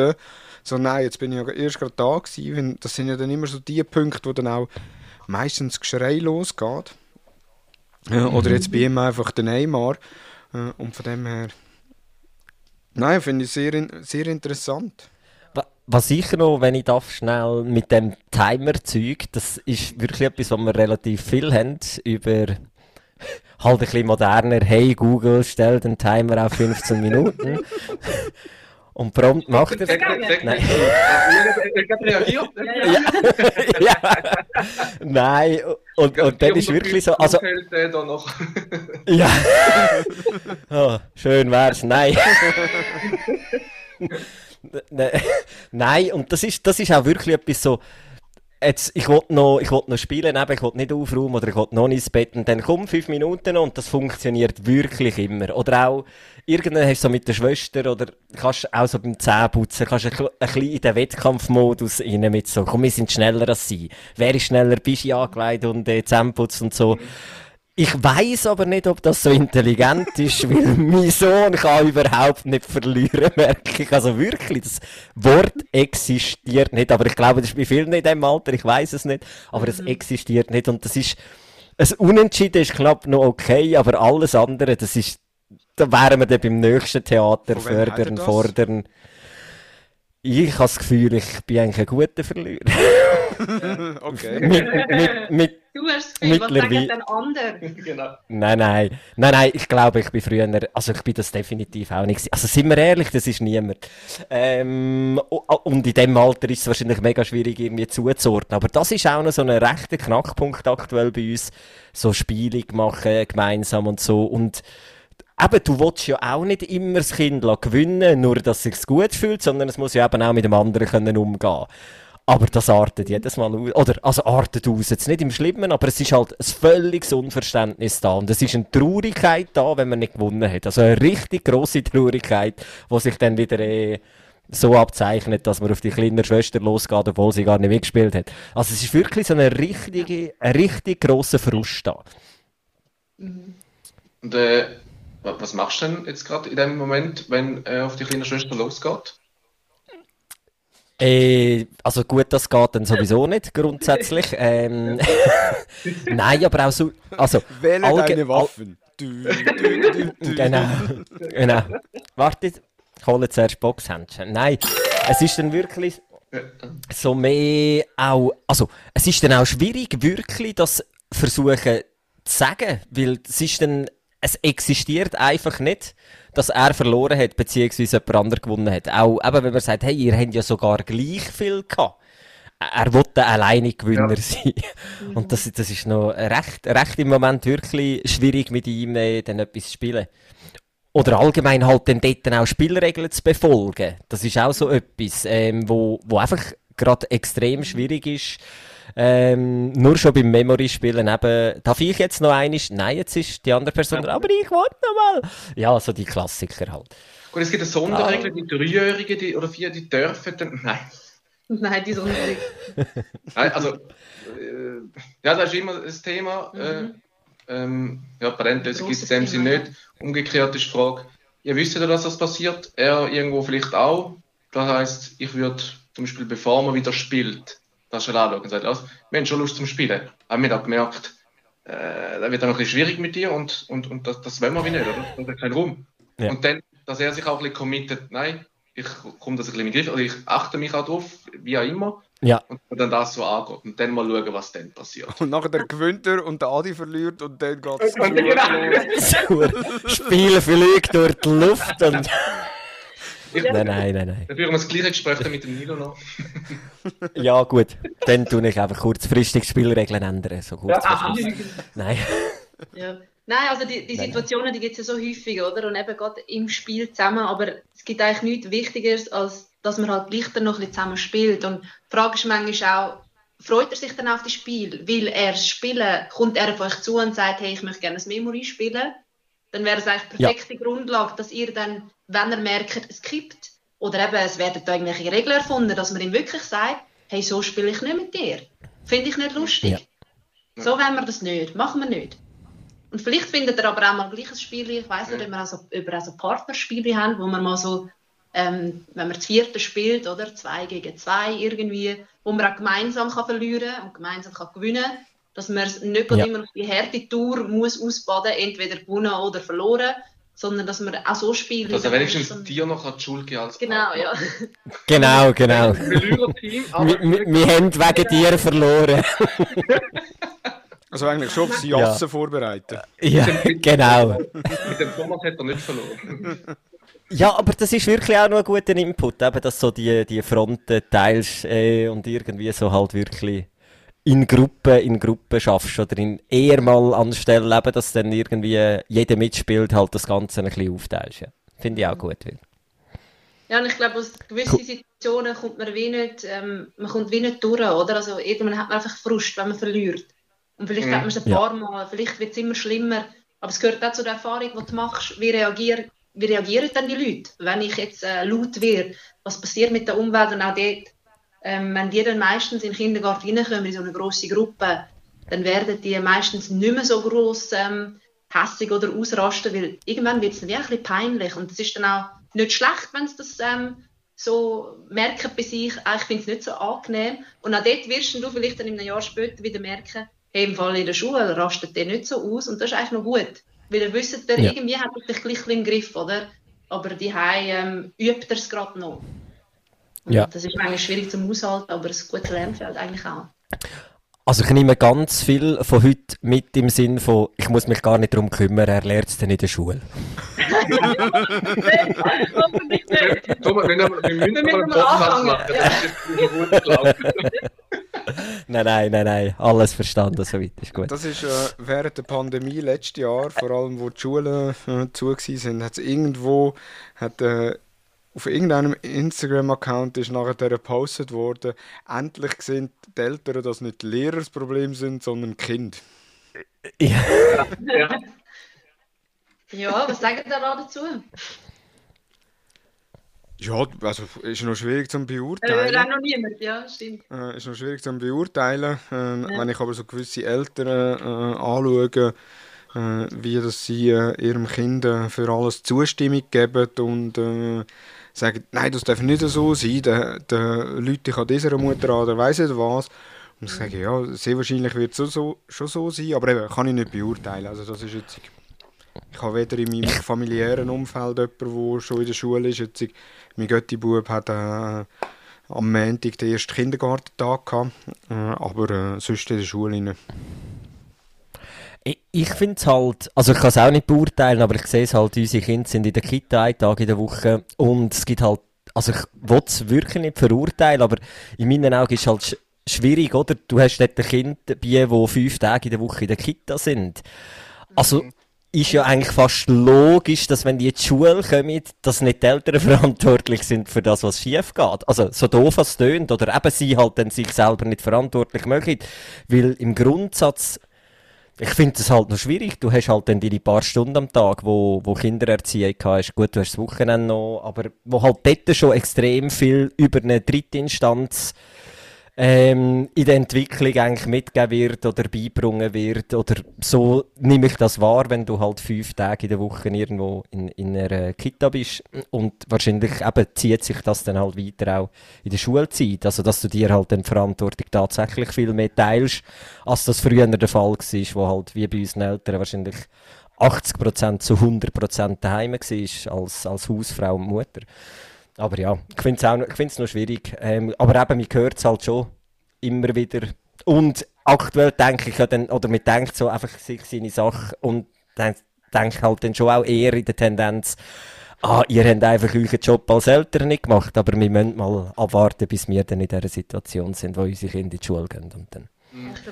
So, nein, jetzt bin ich ja erst gerade da gewesen. Das sind ja dann immer so die Punkte, wo dann auch meistens Geschrei losgeht. oder jetzt bei ihm einfach der Neymar. Und von dem her, nein, finde ich sehr, sehr interessant. Was sicher noch, wenn ich darf, schnell mit dem Timer-Zeug, das ist wirklich etwas, was wir relativ viel haben, über <laughs> halt ein bisschen moderner, hey Google, stell den Timer auf 15 Minuten. <laughs> Und prompt macht er es. Nein. reagiert. ja. Nein, <laughs> und, und dann ist wirklich so. Also, <laughs> ja. oh, schön wär's. Nein. <laughs> Nein, und das ist, das ist auch wirklich etwas so jetzt, ich wollte noch, ich noch spielen, eben, ich wollte nicht aufräumen oder ich wollte noch ins Bett und dann komm fünf Minuten und das funktioniert wirklich immer. Oder auch, irgendwann hast du so mit der Schwester oder kannst auch so beim Zähneputzen, kannst ein, ein bisschen in den Wettkampfmodus rein mit so, komm, wir sind schneller als sie. Wer ist schneller, bist du angelegt und äh, Zähneputz und so. Mhm. Ich weiß aber nicht, ob das so intelligent ist, weil <laughs> mein Sohn kann überhaupt nicht verlieren, merke ich. Also wirklich, das Wort existiert nicht. Aber ich glaube, das ist bei vielen in diesem Alter, ich weiß es nicht, aber mhm. es existiert nicht. Und das ist, ein Unentschieden ist knapp noch okay, aber alles andere, das ist, da wären wir dann beim nächsten Theater fördern, fordern. Ich habe das Gefühl, ich bin eigentlich ein guter Verlierer. <laughs> <laughs> okay. mit, mit, mit, Du hast das Gefühl, was Mittlerweile- sagen denn andere? <laughs> genau. nein, nein, nein, nein, ich glaube, ich bin früher, also ich bin das definitiv auch nicht gewesen. Also sind wir ehrlich, das ist niemand. Ähm, und in dem Alter ist es wahrscheinlich mega schwierig irgendwie zuzuordnen, aber das ist auch noch so ein rechter Knackpunkt aktuell bei uns, so Spiele machen gemeinsam und so und Eben, du willst ja auch nicht immer das Kind gewinnen, nur dass es sich gut fühlt, sondern es muss ja eben auch mit dem anderen können umgehen. Aber das artet jedes Mal aus. Oder, also artet aus, jetzt nicht im Schlimmen, aber es ist halt ein völliges Unverständnis da. Und es ist eine Traurigkeit da, wenn man nicht gewonnen hat. Also eine richtig grosse Traurigkeit, die sich dann wieder eh so abzeichnet, dass man auf die kleine Schwester losgeht, obwohl sie gar nicht mitgespielt hat. Also es ist wirklich so eine richtige, ein richtig grosser Frust da. Und äh, wa- was machst du denn jetzt gerade in dem Moment, wenn äh, auf die kleine Schwester losgeht? Äh, also gut, das geht dann sowieso <laughs> nicht, grundsätzlich. Ähm, <laughs> Nein, aber auch so, also, <laughs> Wähle deine Waffen. Du, du, du, du, du. genau, genau. Wartet, ich hole zuerst Boxhändchen. Nein, es ist dann wirklich so mehr auch, also, es ist dann auch schwierig, wirklich das versuchen zu sagen, weil es ist dann, es existiert einfach nicht, dass er verloren hat, beziehungsweise jemand anderes gewonnen hat. Auch eben, wenn man sagt, hey, ihr habt ja sogar gleich viel gehabt. Er wollte alleine Gewinner Ja. sein. <laughs> Und das, das ist noch recht, recht im Moment wirklich schwierig, mit ihm äh, dann etwas zu spielen. Oder allgemein halt dann dort auch Spielregeln zu befolgen. Das ist auch so etwas, ähm, wo, wo einfach gerade extrem schwierig ist. Ähm, nur schon beim Memory-Spielen eben, darf ich jetzt noch einiges? Nein, jetzt ist die andere Person dran, aber ich warte noch mal. Ja, so die Klassiker halt. Gut, es gibt eine Sonderregel, die Dreijährigen die, oder vier, die dürfen dann. Nein. Nein, die Sonderung. <laughs> Nein, also, äh, ja, das ist immer das Thema. Mhm. Äh, ähm, ja, Parentlösung gibt es in dem Sinn Thema, nicht. Umgekehrt ist die Frage, ihr wisst ja, dass das passiert, er irgendwo vielleicht auch. Das heisst, ich würde zum Beispiel, bevor man wieder spielt, das schon anschauen und sagen, also, wir haben schon Lust zum Spielen. Haben wir da gemerkt, äh, da wird dann noch ein bisschen schwierig mit dir und, und, und das, das wollen wir wie nicht, oder? Da hat keinen Raum. Ja. Und dann, dass er sich auch ein bisschen committet, nein, ich komme das ein bisschen in den Griff, oder ich achte mich auch drauf, wie auch immer, Ja, und dann das so angeht und dann mal schauen, was dann passiert. Und nachher gewinnt er und der Adi verliert und dann geht es <laughs> genau. <laughs> Spielen fliegt durch die Luft und... Ich- Nein, nein, nein, nein. Dann führen wir das gleiche Gespräch mit dem Nilo noch. <laughs> Ja, gut. Dann tue ich einfach kurzfristig die Spielregeln ändern. So kurz Schluss. Nein. Ja. Nein, also die, die Situationen, die gibt es ja so häufig, oder? Und eben gerade im Spiel zusammen, aber es gibt eigentlich nichts Wichtigeres, als dass man halt gleich dann noch ein bisschen zusammen spielt. Und die Frage ist manchmal auch, freut er sich dann auf das Spiel? Will er es spielen? Kommt er auf euch zu und sagt, hey, ich möchte gerne ein Memory spielen? Dann wäre es eigentlich die Ja. perfekte Grundlage, dass ihr dann, wenn er merkt, es kippt, oder eben, es werden da irgendwelche Regeln erfunden, dass man ihm wirklich sagt, hey, so spiele ich nicht mit dir. Finde ich nicht lustig. Ja. So wollen wir das nicht. Machen wir nicht. Und vielleicht findet ihr aber auch mal gleich ein Spiel. Ich weiß nicht, ob wir auch so, auch so Partnerspiele haben, wo man mal so, ähm, wenn man das vierte spielt, oder? Zwei gegen zwei irgendwie, wo man auch gemeinsam kann verlieren und gemeinsam kann gewinnen dass man es nicht Ja. immer auf die harte Tour muss ausbaden, entweder gewonnen oder verloren, sondern dass man auch so spielt. Also wenigstens so- dir noch die Schuld geben als Genau, ja. Genau, genau. Wir, aber wir, wir haben wegen dir verloren. <laughs> Also eigentlich schon aufs Ja. Jassen vorbereiten. Ja, genau. mit dem Thomas hat er nicht verloren. Ja, aber das ist wirklich auch noch ein guter Input, eben, dass so die, die Fronten teilst äh, und irgendwie so halt wirklich in Gruppen, in Gruppen schaffst oder in eher mal anstellen, eben, dass dann irgendwie jeder mitspielt, halt das Ganze ein bisschen aufteilst. Ja. Finde ich auch gut. Will. Ja, und ich glaube, aus gewissen Situationen kommt man wie nicht, ähm, man kommt wie nicht durch, oder? Also irgendwann hat man einfach Frust, wenn man verliert. Und vielleicht Mhm. hat man es ein Ja. paar Mal, vielleicht wird es immer schlimmer. Aber es gehört auch zu der Erfahrung, die du machst. Wie, reagier, wie reagieren dann die Leute, wenn ich jetzt äh, laut werde? Was passiert mit der Umwelt? Und auch dort, ähm, wenn die dann meistens in den Kindergarten reinkommen, in so eine grosse Gruppe, dann werden die meistens nicht mehr so gross ähm, hässig oder ausrasten, weil irgendwann wird es dann wie ein bisschen peinlich. Und es ist dann auch nicht schlecht, wenn sie das ähm, so merken bei sich, ah, ich finde es nicht so angenehm. Und auch dort wirst du vielleicht dann in einem Jahr später wieder merken, hey, im Fall in der Schule rastet der nicht so aus und das ist eigentlich noch gut. Weil ihr wisst, der Ja. irgendwie hat er sich gleich im Griff, oder? Aber die ähm, übt er es gerade noch. Ja. Das ist manchmal schwierig zum Aushalten, aber ein gutes Lernfeld eigentlich auch. Also ich nehme ganz viel von heute mit im Sinn von, ich muss mich gar nicht darum kümmern, er lernt es dann in der Schule. Hoffentlich <laughs> nicht. Thomas, wir, müssen mal einen Podcast anfangen. machen. Das ist gut gelaufen. <laughs> Nein, nein, nein, nein, alles verstanden, soweit ist gut. Das ist äh, während der Pandemie letztes Jahr, vor allem wo die Schulen äh, zu waren, hat es irgendwo, hat, äh, auf irgendeinem Instagram-Account ist nachher gepostet worden, endlich sehen die Eltern, dass nicht die Lehrer das Problem sind, sondern Kinder. Ja. Ja. Ja, was sagt ihr da dazu? Ja, also ist noch schwierig zu Äh, beurteilen. auch noch niemand, ja, stimmt. Äh, ist noch schwierig zu beurteilen. Ähm, Wenn ich aber so gewisse Eltern äh, anschaue, äh, wie das sie äh, ihrem Kind äh, für alles Zustimmung geben und äh, sagen, nein, das darf nicht so sein, der, der Leute an dieser Mutter an, der weiss nicht was. Und ich sage, ja, sehr wahrscheinlich wird es so, so, schon so sein, aber eben, kann ich nicht beurteilen. Also das ist jetzt, ich habe weder in meinem familiären Umfeld jemanden, der schon in der Schule ist. Jetzt, mein Götti-Bub hat äh, am Montag den ersten Kindergartentag gehabt, äh, aber äh, sonst in der Schule nicht. Ich, ich finde es halt, also ich kann es auch nicht beurteilen, aber ich sehe es halt, unsere Kinder sind in der Kita einen Tag in der Woche und es gibt halt, also ich will es wirklich nicht verurteilen, aber in meinen Augen ist es halt sch schwierig, oder? Du hast dort ein Kind dabei, die fünf Tage in der Woche in der Kita sind. Also ist ja eigentlich fast logisch, dass wenn die in die Schule kommen, dass nicht die Eltern <laughs> verantwortlich sind für das, was schief geht. Also so doof es tönt, oder eben sie halt dann sich selber nicht verantwortlich machen, weil im Grundsatz ich finde es halt noch schwierig. Du hast halt dann deine paar Stunden am Tag, wo, wo Kindererziehung hast. Gut, du hast das Wochenende noch, aber wo halt dort schon extrem viel über eine dritte Instanz ähm, in der Entwicklung eigentlich mitgegeben wird oder beigebrungen wird. Oder so nehme ich das wahr, wenn du halt fünf Tage in der Woche irgendwo in, in einer Kita bist. Und wahrscheinlich eben zieht sich das dann halt weiter auch in der Schulzeit. Also, dass du dir halt dann Verantwortung tatsächlich viel mehr teilst, als das früher der Fall war, wo halt wie bei unseren Eltern wahrscheinlich 80% zu 100% daheim war als, als Hausfrau und Mutter. Aber ja, ich finde es noch- schwierig. Ähm, aber eben, man hört es halt schon immer wieder. Und aktuell denke ich ja dann, oder man denkt so einfach sich seine Sache und dann denke halt dann schon auch eher in der Tendenz, ah, ihr habt einfach euren Job als Eltern nicht gemacht, aber wir müssen mal abwarten, bis wir dann in dieser Situation sind, wo unsere Kinder in die Schule gehen und dann.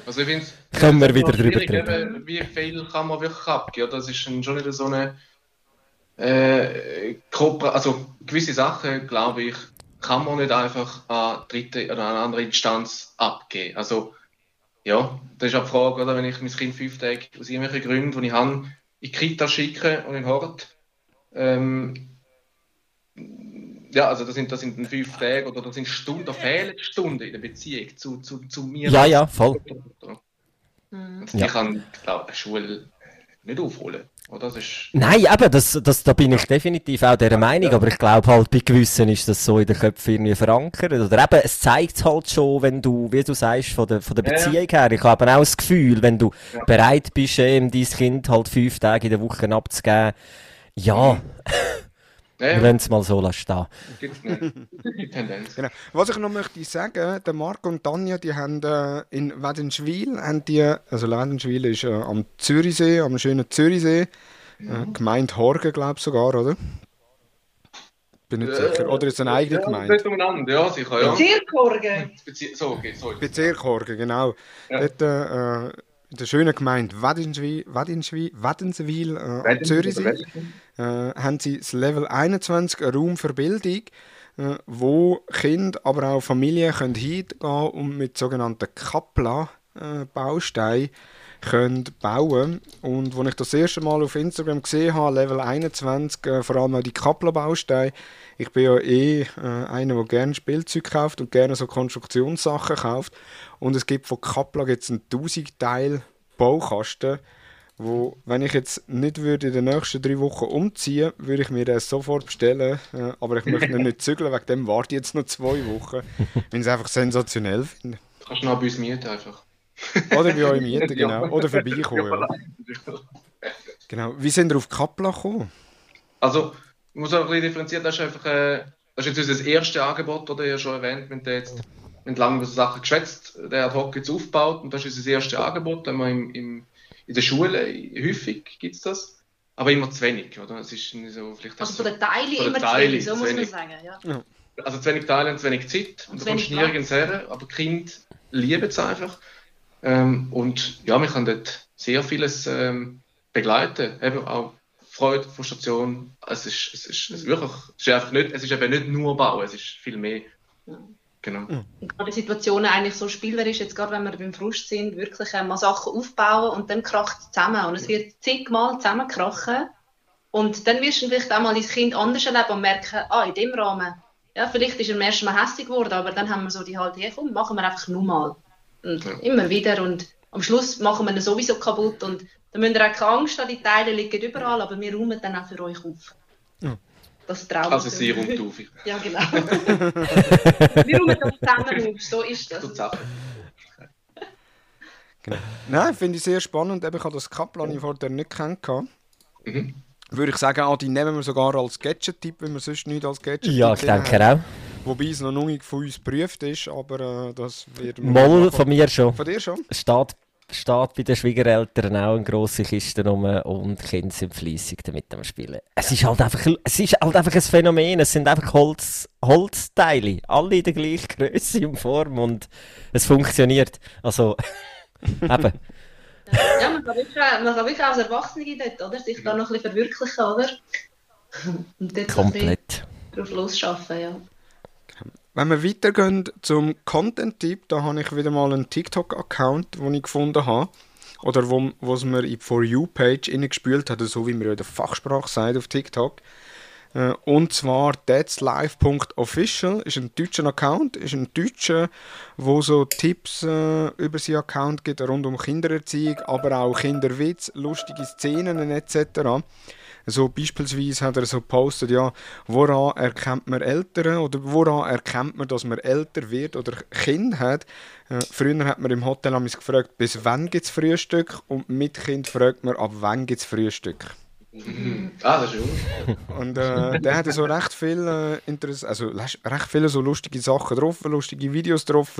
Also ich finde Können wir wieder drüber reden. Wie viel kann man wirklich abgeben? Das ist schon wieder so eine äh, also gewisse Sachen, glaube ich, kann man nicht einfach an dritte oder an eine andere Instanz abgeben. Also ja, das ist auch die Frage, oder, wenn ich mein Kind fünf Tage aus irgendwelchen Gründen, die ich habe, in die Kita schicke und in den Hort, ähm, ja, also das sind, das sind dann fünf Tage oder das sind Stunden, da fehlen Stunden in der Beziehung zu, zu, zu mir. Ja, ja, voll. Mhm. Und die Ja. kann, glaube ich, eine Schule nicht aufholen. Oder? Das ist, Nein, eben, das, das, da bin ich definitiv auch dieser Meinung, aber ich glaube halt, bei gewissen ist das so in den Köpfen irgendwie verankert. Oder eben, es zeigt halt schon, wenn du, wie du sagst, von der, von der. Beziehung her, ich habe eben auch das Gefühl, wenn du Ja. bereit bist, ähm, dein Kind halt fünf Tage in der Woche abzugeben, ja, <laughs> wir ja, lassen es mal so stehen. gibt es nicht. Tendenz. Genau. Was ich noch möchte sagen, der Marco und Tanja, die haben äh, in Wädenswil, haben die, also Wädenswil ist äh, am Zürichsee, am schönen Zürichsee, äh, Gemeinde Horgen, glaube ich sogar, oder? Bin nicht sicher. Oder ist es eine eigene ja, Gemeinde? nicht umeinander, ja, sicher, ja. Bezirkhorgen. Bezie so, okay, sorry. Bezirk Horgen, genau. Ja. Dort, äh, in der schönen Gemeinde Wädenswil, Wädenswil, Wädenswil äh, am Zürichsee. äh, haben sie das Level 21, einen Raum für Bildung, äh, wo Kinder, aber auch Familien können hingehen und mit sogenannten Kapla-Bausteinen können bauen und wo ich das erste Mal auf Instagram gesehen habe, Level 21, äh, vor allem auch die Kapla-Bausteine, ich bin ja eh äh, einer, der gerne Spielzeug kauft und gerne so Konstruktionssachen kauft und es gibt von Kapla gibt's einen 1000 Teil Baukasten, wo, wenn ich jetzt nicht würde in den nächsten drei Wochen umziehen, würde ich mir das sofort bestellen. Äh, aber ich möchte ihn nicht zügeln, wegen dem warte ich jetzt noch zwei Wochen. <laughs> Weil ich es einfach sensationell finde. Du kannst noch bei uns mieten einfach. Oder bei euch mieten, genau. Oder vorbeikommen. Ja. <laughs> Genau. Wie sind ihr auf Kapla gekommen? Also, ich muss auch ein bisschen differenzieren, das ist einfach, äh, das ist jetzt unser erstes Angebot, oder ihr schon erwähnt, wir haben jetzt mit lange über so Sachen geschwätzt, der hat Hockey jetzt aufgebaut und das ist unser erstes Angebot, wenn wir im, im, in der Schule, häufig gibt es das, aber immer zu wenig, oder? Es ist so, vielleicht Also von den Teilen immer zu wenig, so muss man sagen. Ja. also zu wenig Teile und zu wenig Zeit. Und Und du kommst nirgends her, aber die Kinder lieben es einfach. Ähm, und ja, wir können dort sehr vieles ähm, begleiten. Eben auch Freude, Frustration. Es ist, es ist, es ist wirklich, es ist einfach nicht, es ist eben nicht nur Bauen, es ist viel mehr. Ja. Genau. Und gerade Situationen eigentlich so spielerisch, jetzt gerade wenn wir beim Frust sind, wirklich äh, mal Sachen aufbauen und dann kracht es zusammen. Und es wird zigmal zusammenkrachen. Und dann wirst du vielleicht auch mal dein Kind anders erleben und merken, ah, in dem Rahmen, ja, vielleicht ist er am ersten Mal hässlich geworden, aber dann haben wir so die Haltung, hey, komm, machen wir einfach nur mal. Und Ja. immer wieder. Und am Schluss machen wir ihn sowieso kaputt. Und dann müsst ihr auch keine Angst haben, die Teile liegen überall, aber wir räumen dann auch für euch auf. Ja. Das Trauma. Also sie räumt auf. <laughs> Ja, genau. <laughs> wir räumen das zusammen auf, so ist das. Sache. Nein, finde ich sehr spannend. Eben, ich habe das Kaplan vorher nicht kennengelernt. Mhm. Würde ich sagen, ah, die nehmen wir sogar als Gadget-Tipp, wenn wir sonst nicht als Gadget-Tipp Ja, ich denke haben. auch. Wobei es noch nicht von uns geprüft ist, aber äh, das wird machen. von mir schon. Von dir schon? Steht, steht bei den Schwiegereltern auch eine grosse Kiste rum und die Kinder sind fleissig damit am Spielen. Es ist halt einfach, es ist halt einfach ein Phänomen. Es sind einfach Holz, Holzteile. Alle in der gleichen Größe und Form und es funktioniert. Also, <laughs> eben. Ja, man kann wirklich, auch- man kann wirklich auch als Erwachsene dort, oder? Sich da noch ein bisschen verwirklichen, oder? <laughs> Und dort so ein bisschen Komplett. drauf losschaffen, ja. Wenn wir weitergehen zum Content-Tipp, da habe ich wieder mal einen TikTok-Account, den ich gefunden habe. Oder wo, es mir in die For You-Page gespielt hat, so wie man in der Fachsprache sagt auf TikTok. Äh, Und zwar that'slife.official ist ein deutscher Account, ist ein Deutscher, wo so Tipps äh, über seinen Account gibt rund um Kindererziehung, aber auch Kinderwitz, lustige Szenen etc. So beispielsweise hat er so gepostet, ja, woran erkennt man Eltern oder woran erkennt man, dass man älter wird oder Kind hat. Äh, früher hat man im Hotel gefragt, bis wann gibt es Frühstück und mit Kind fragt man, ab wann gibt es Frühstück. Ah, das ist gut. Und äh, der hat so recht viel äh, Interess also recht viele so lustige Sachen drauf, lustige Videos drauf.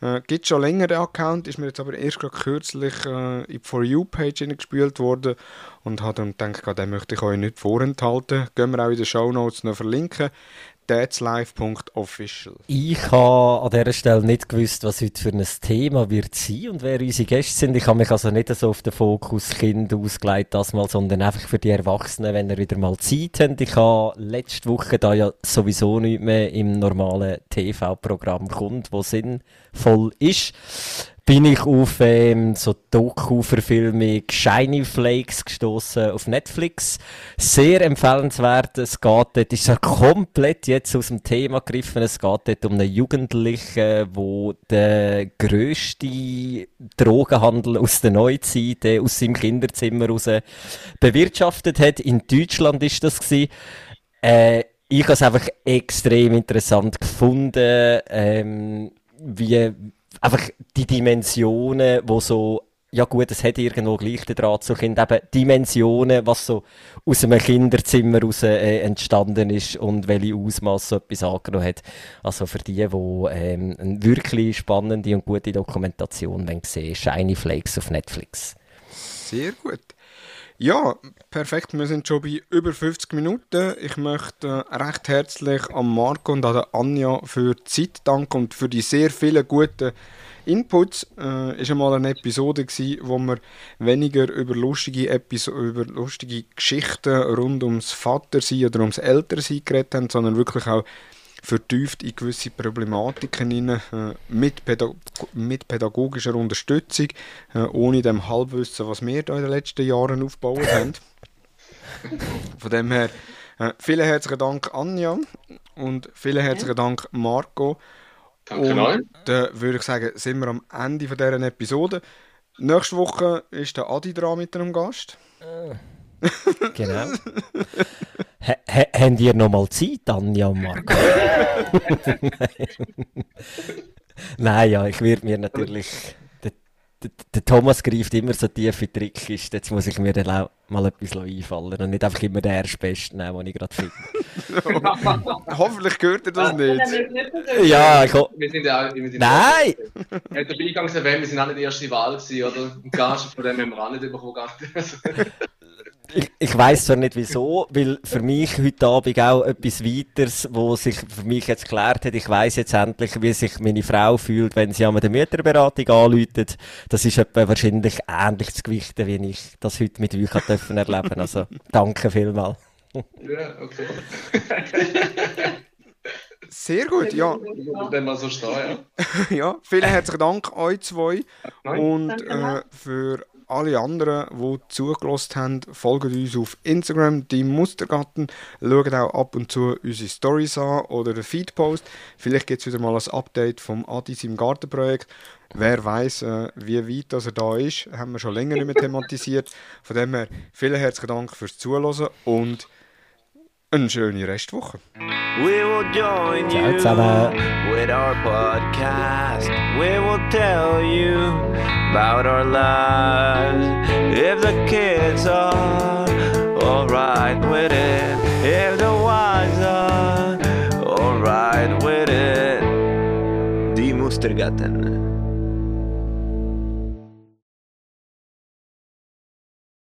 Äh, gibt schon länger den Account, ist mir jetzt aber erst gerade kürzlich äh, in die For You-Page gespielt worden und habe dann gedacht, den möchte ich euch nicht vorenthalten. Gehen wir auch in den Show Notes noch verlinken. that'slife.official. Ich habe an dieser Stelle nicht gewusst, was heute für ein Thema wird sein und wer unsere Gäste sind. Ich habe mich also nicht so auf den Fokus Kind ausgelegt, das mal, sondern einfach für die Erwachsenen, wenn ihr wieder mal Zeit habt. Ich habe letzte Woche, da ja sowieso nicht mehr im normalen TV-Programm kommt, wo sinnvoll ist, bin ich auf ähm, so Doku-Verfilmung Shiny Flakes gestoßen auf Netflix. Sehr empfehlenswert. Es geht dort, ist ja komplett jetzt aus dem Thema gegriffen. Es geht dort um einen Jugendlichen, der grösste Drogenhandel aus der Neuzeit äh, aus seinem Kinderzimmer raus bewirtschaftet hat. In Deutschland ist das gewesen. Äh, ich habe es einfach extrem interessant gefunden, ähm, wie einfach die Dimensionen, wo so, ja gut, es hat irgendwo gleich den Draht zu Kind, eben Dimensionen, was so aus einem Kinderzimmer raus äh, entstanden ist und welche Ausmaß so etwas angenommen hat. Also für die, die ähm, eine wirklich spannende und gute Dokumentation sehen, Shiny Flakes auf Netflix. Sehr gut. Ja, perfekt. Wir sind schon bei über 50 Minuten. Ich möchte äh, recht herzlich an Marco und an Anja für die Zeit danken und für die sehr vielen guten Inputs. Äh, ist einmal eine Episode gewesen, wo wir weniger über lustige Episo über lustige Geschichten rund ums Vatersein oder ums Ältersein geredet haben, sondern wirklich auch vertieft in gewisse Problematiken hinein, äh, mit, Pädag mit pädagogischer Unterstützung, äh, ohne dem Halbwissen, was wir da in den letzten Jahren aufgebaut haben. Von dem her, äh, vielen herzlichen Dank Anja und vielen herzlichen Dank Marco. Danke. Und dann würde ich sagen, sind wir am Ende von dieser Episode. Nächste Woche ist der Adi dran mit einem Gast. <laughs> Genau. ha, ha, habt ihr noch mal Zeit, Anja und Marco? <laughs> Nein, ja, ich werde mir natürlich der, der Thomas greift immer so tief in die Trickkiste. Jetzt muss ich mir dann auch mal etwas einfallen und nicht einfach immer den Erstbesten nehmen, den ich gerade finde. <laughs> Hoffentlich gehört ihr das nicht. ja, ich Wir sind ja Nein! Ja, der Eingangs erwähnt, wir sind auch nicht die erste Wahl gewesen, oder? Ein Gage von dem haben wir auch nicht bekommen. Ich, ich weiß zwar nicht wieso, weil für mich heute Abend auch etwas weiteres, wo sich für mich jetzt geklärt hat. Ich weiß jetzt endlich, wie sich meine Frau fühlt, wenn sie an der Mütterberatung anläutet. Das ist etwa wahrscheinlich ähnlich zu gewichten, wie ich das heute mit euch dürfen erleben. Also <laughs> danke vielmals. ja, okay. <laughs> Sehr gut, ja. Wenn man so stehen, ja. <laughs> ja. Vielen herzlichen Dank euch zwei. Nein. Und Danke äh, für alle anderen, die zugelassen haben, folgt uns auf Instagram, die Mustergatten. Schaut auch ab und zu unsere Stories an oder den Feedpost. Vielleicht gibt es wieder mal ein Update vom Adis im Gartenprojekt. Wer weiß, äh, wie weit das er da ist, haben wir schon länger nicht mehr <laughs> thematisiert. Von dem her, vielen herzlichen Dank fürs Zuhören und eine schöne Restwoche. We will join Ciao you with our podcast. We will tell you about our lives. If the kids are alright with it, if the wives are alright with it. Die Mustergatten.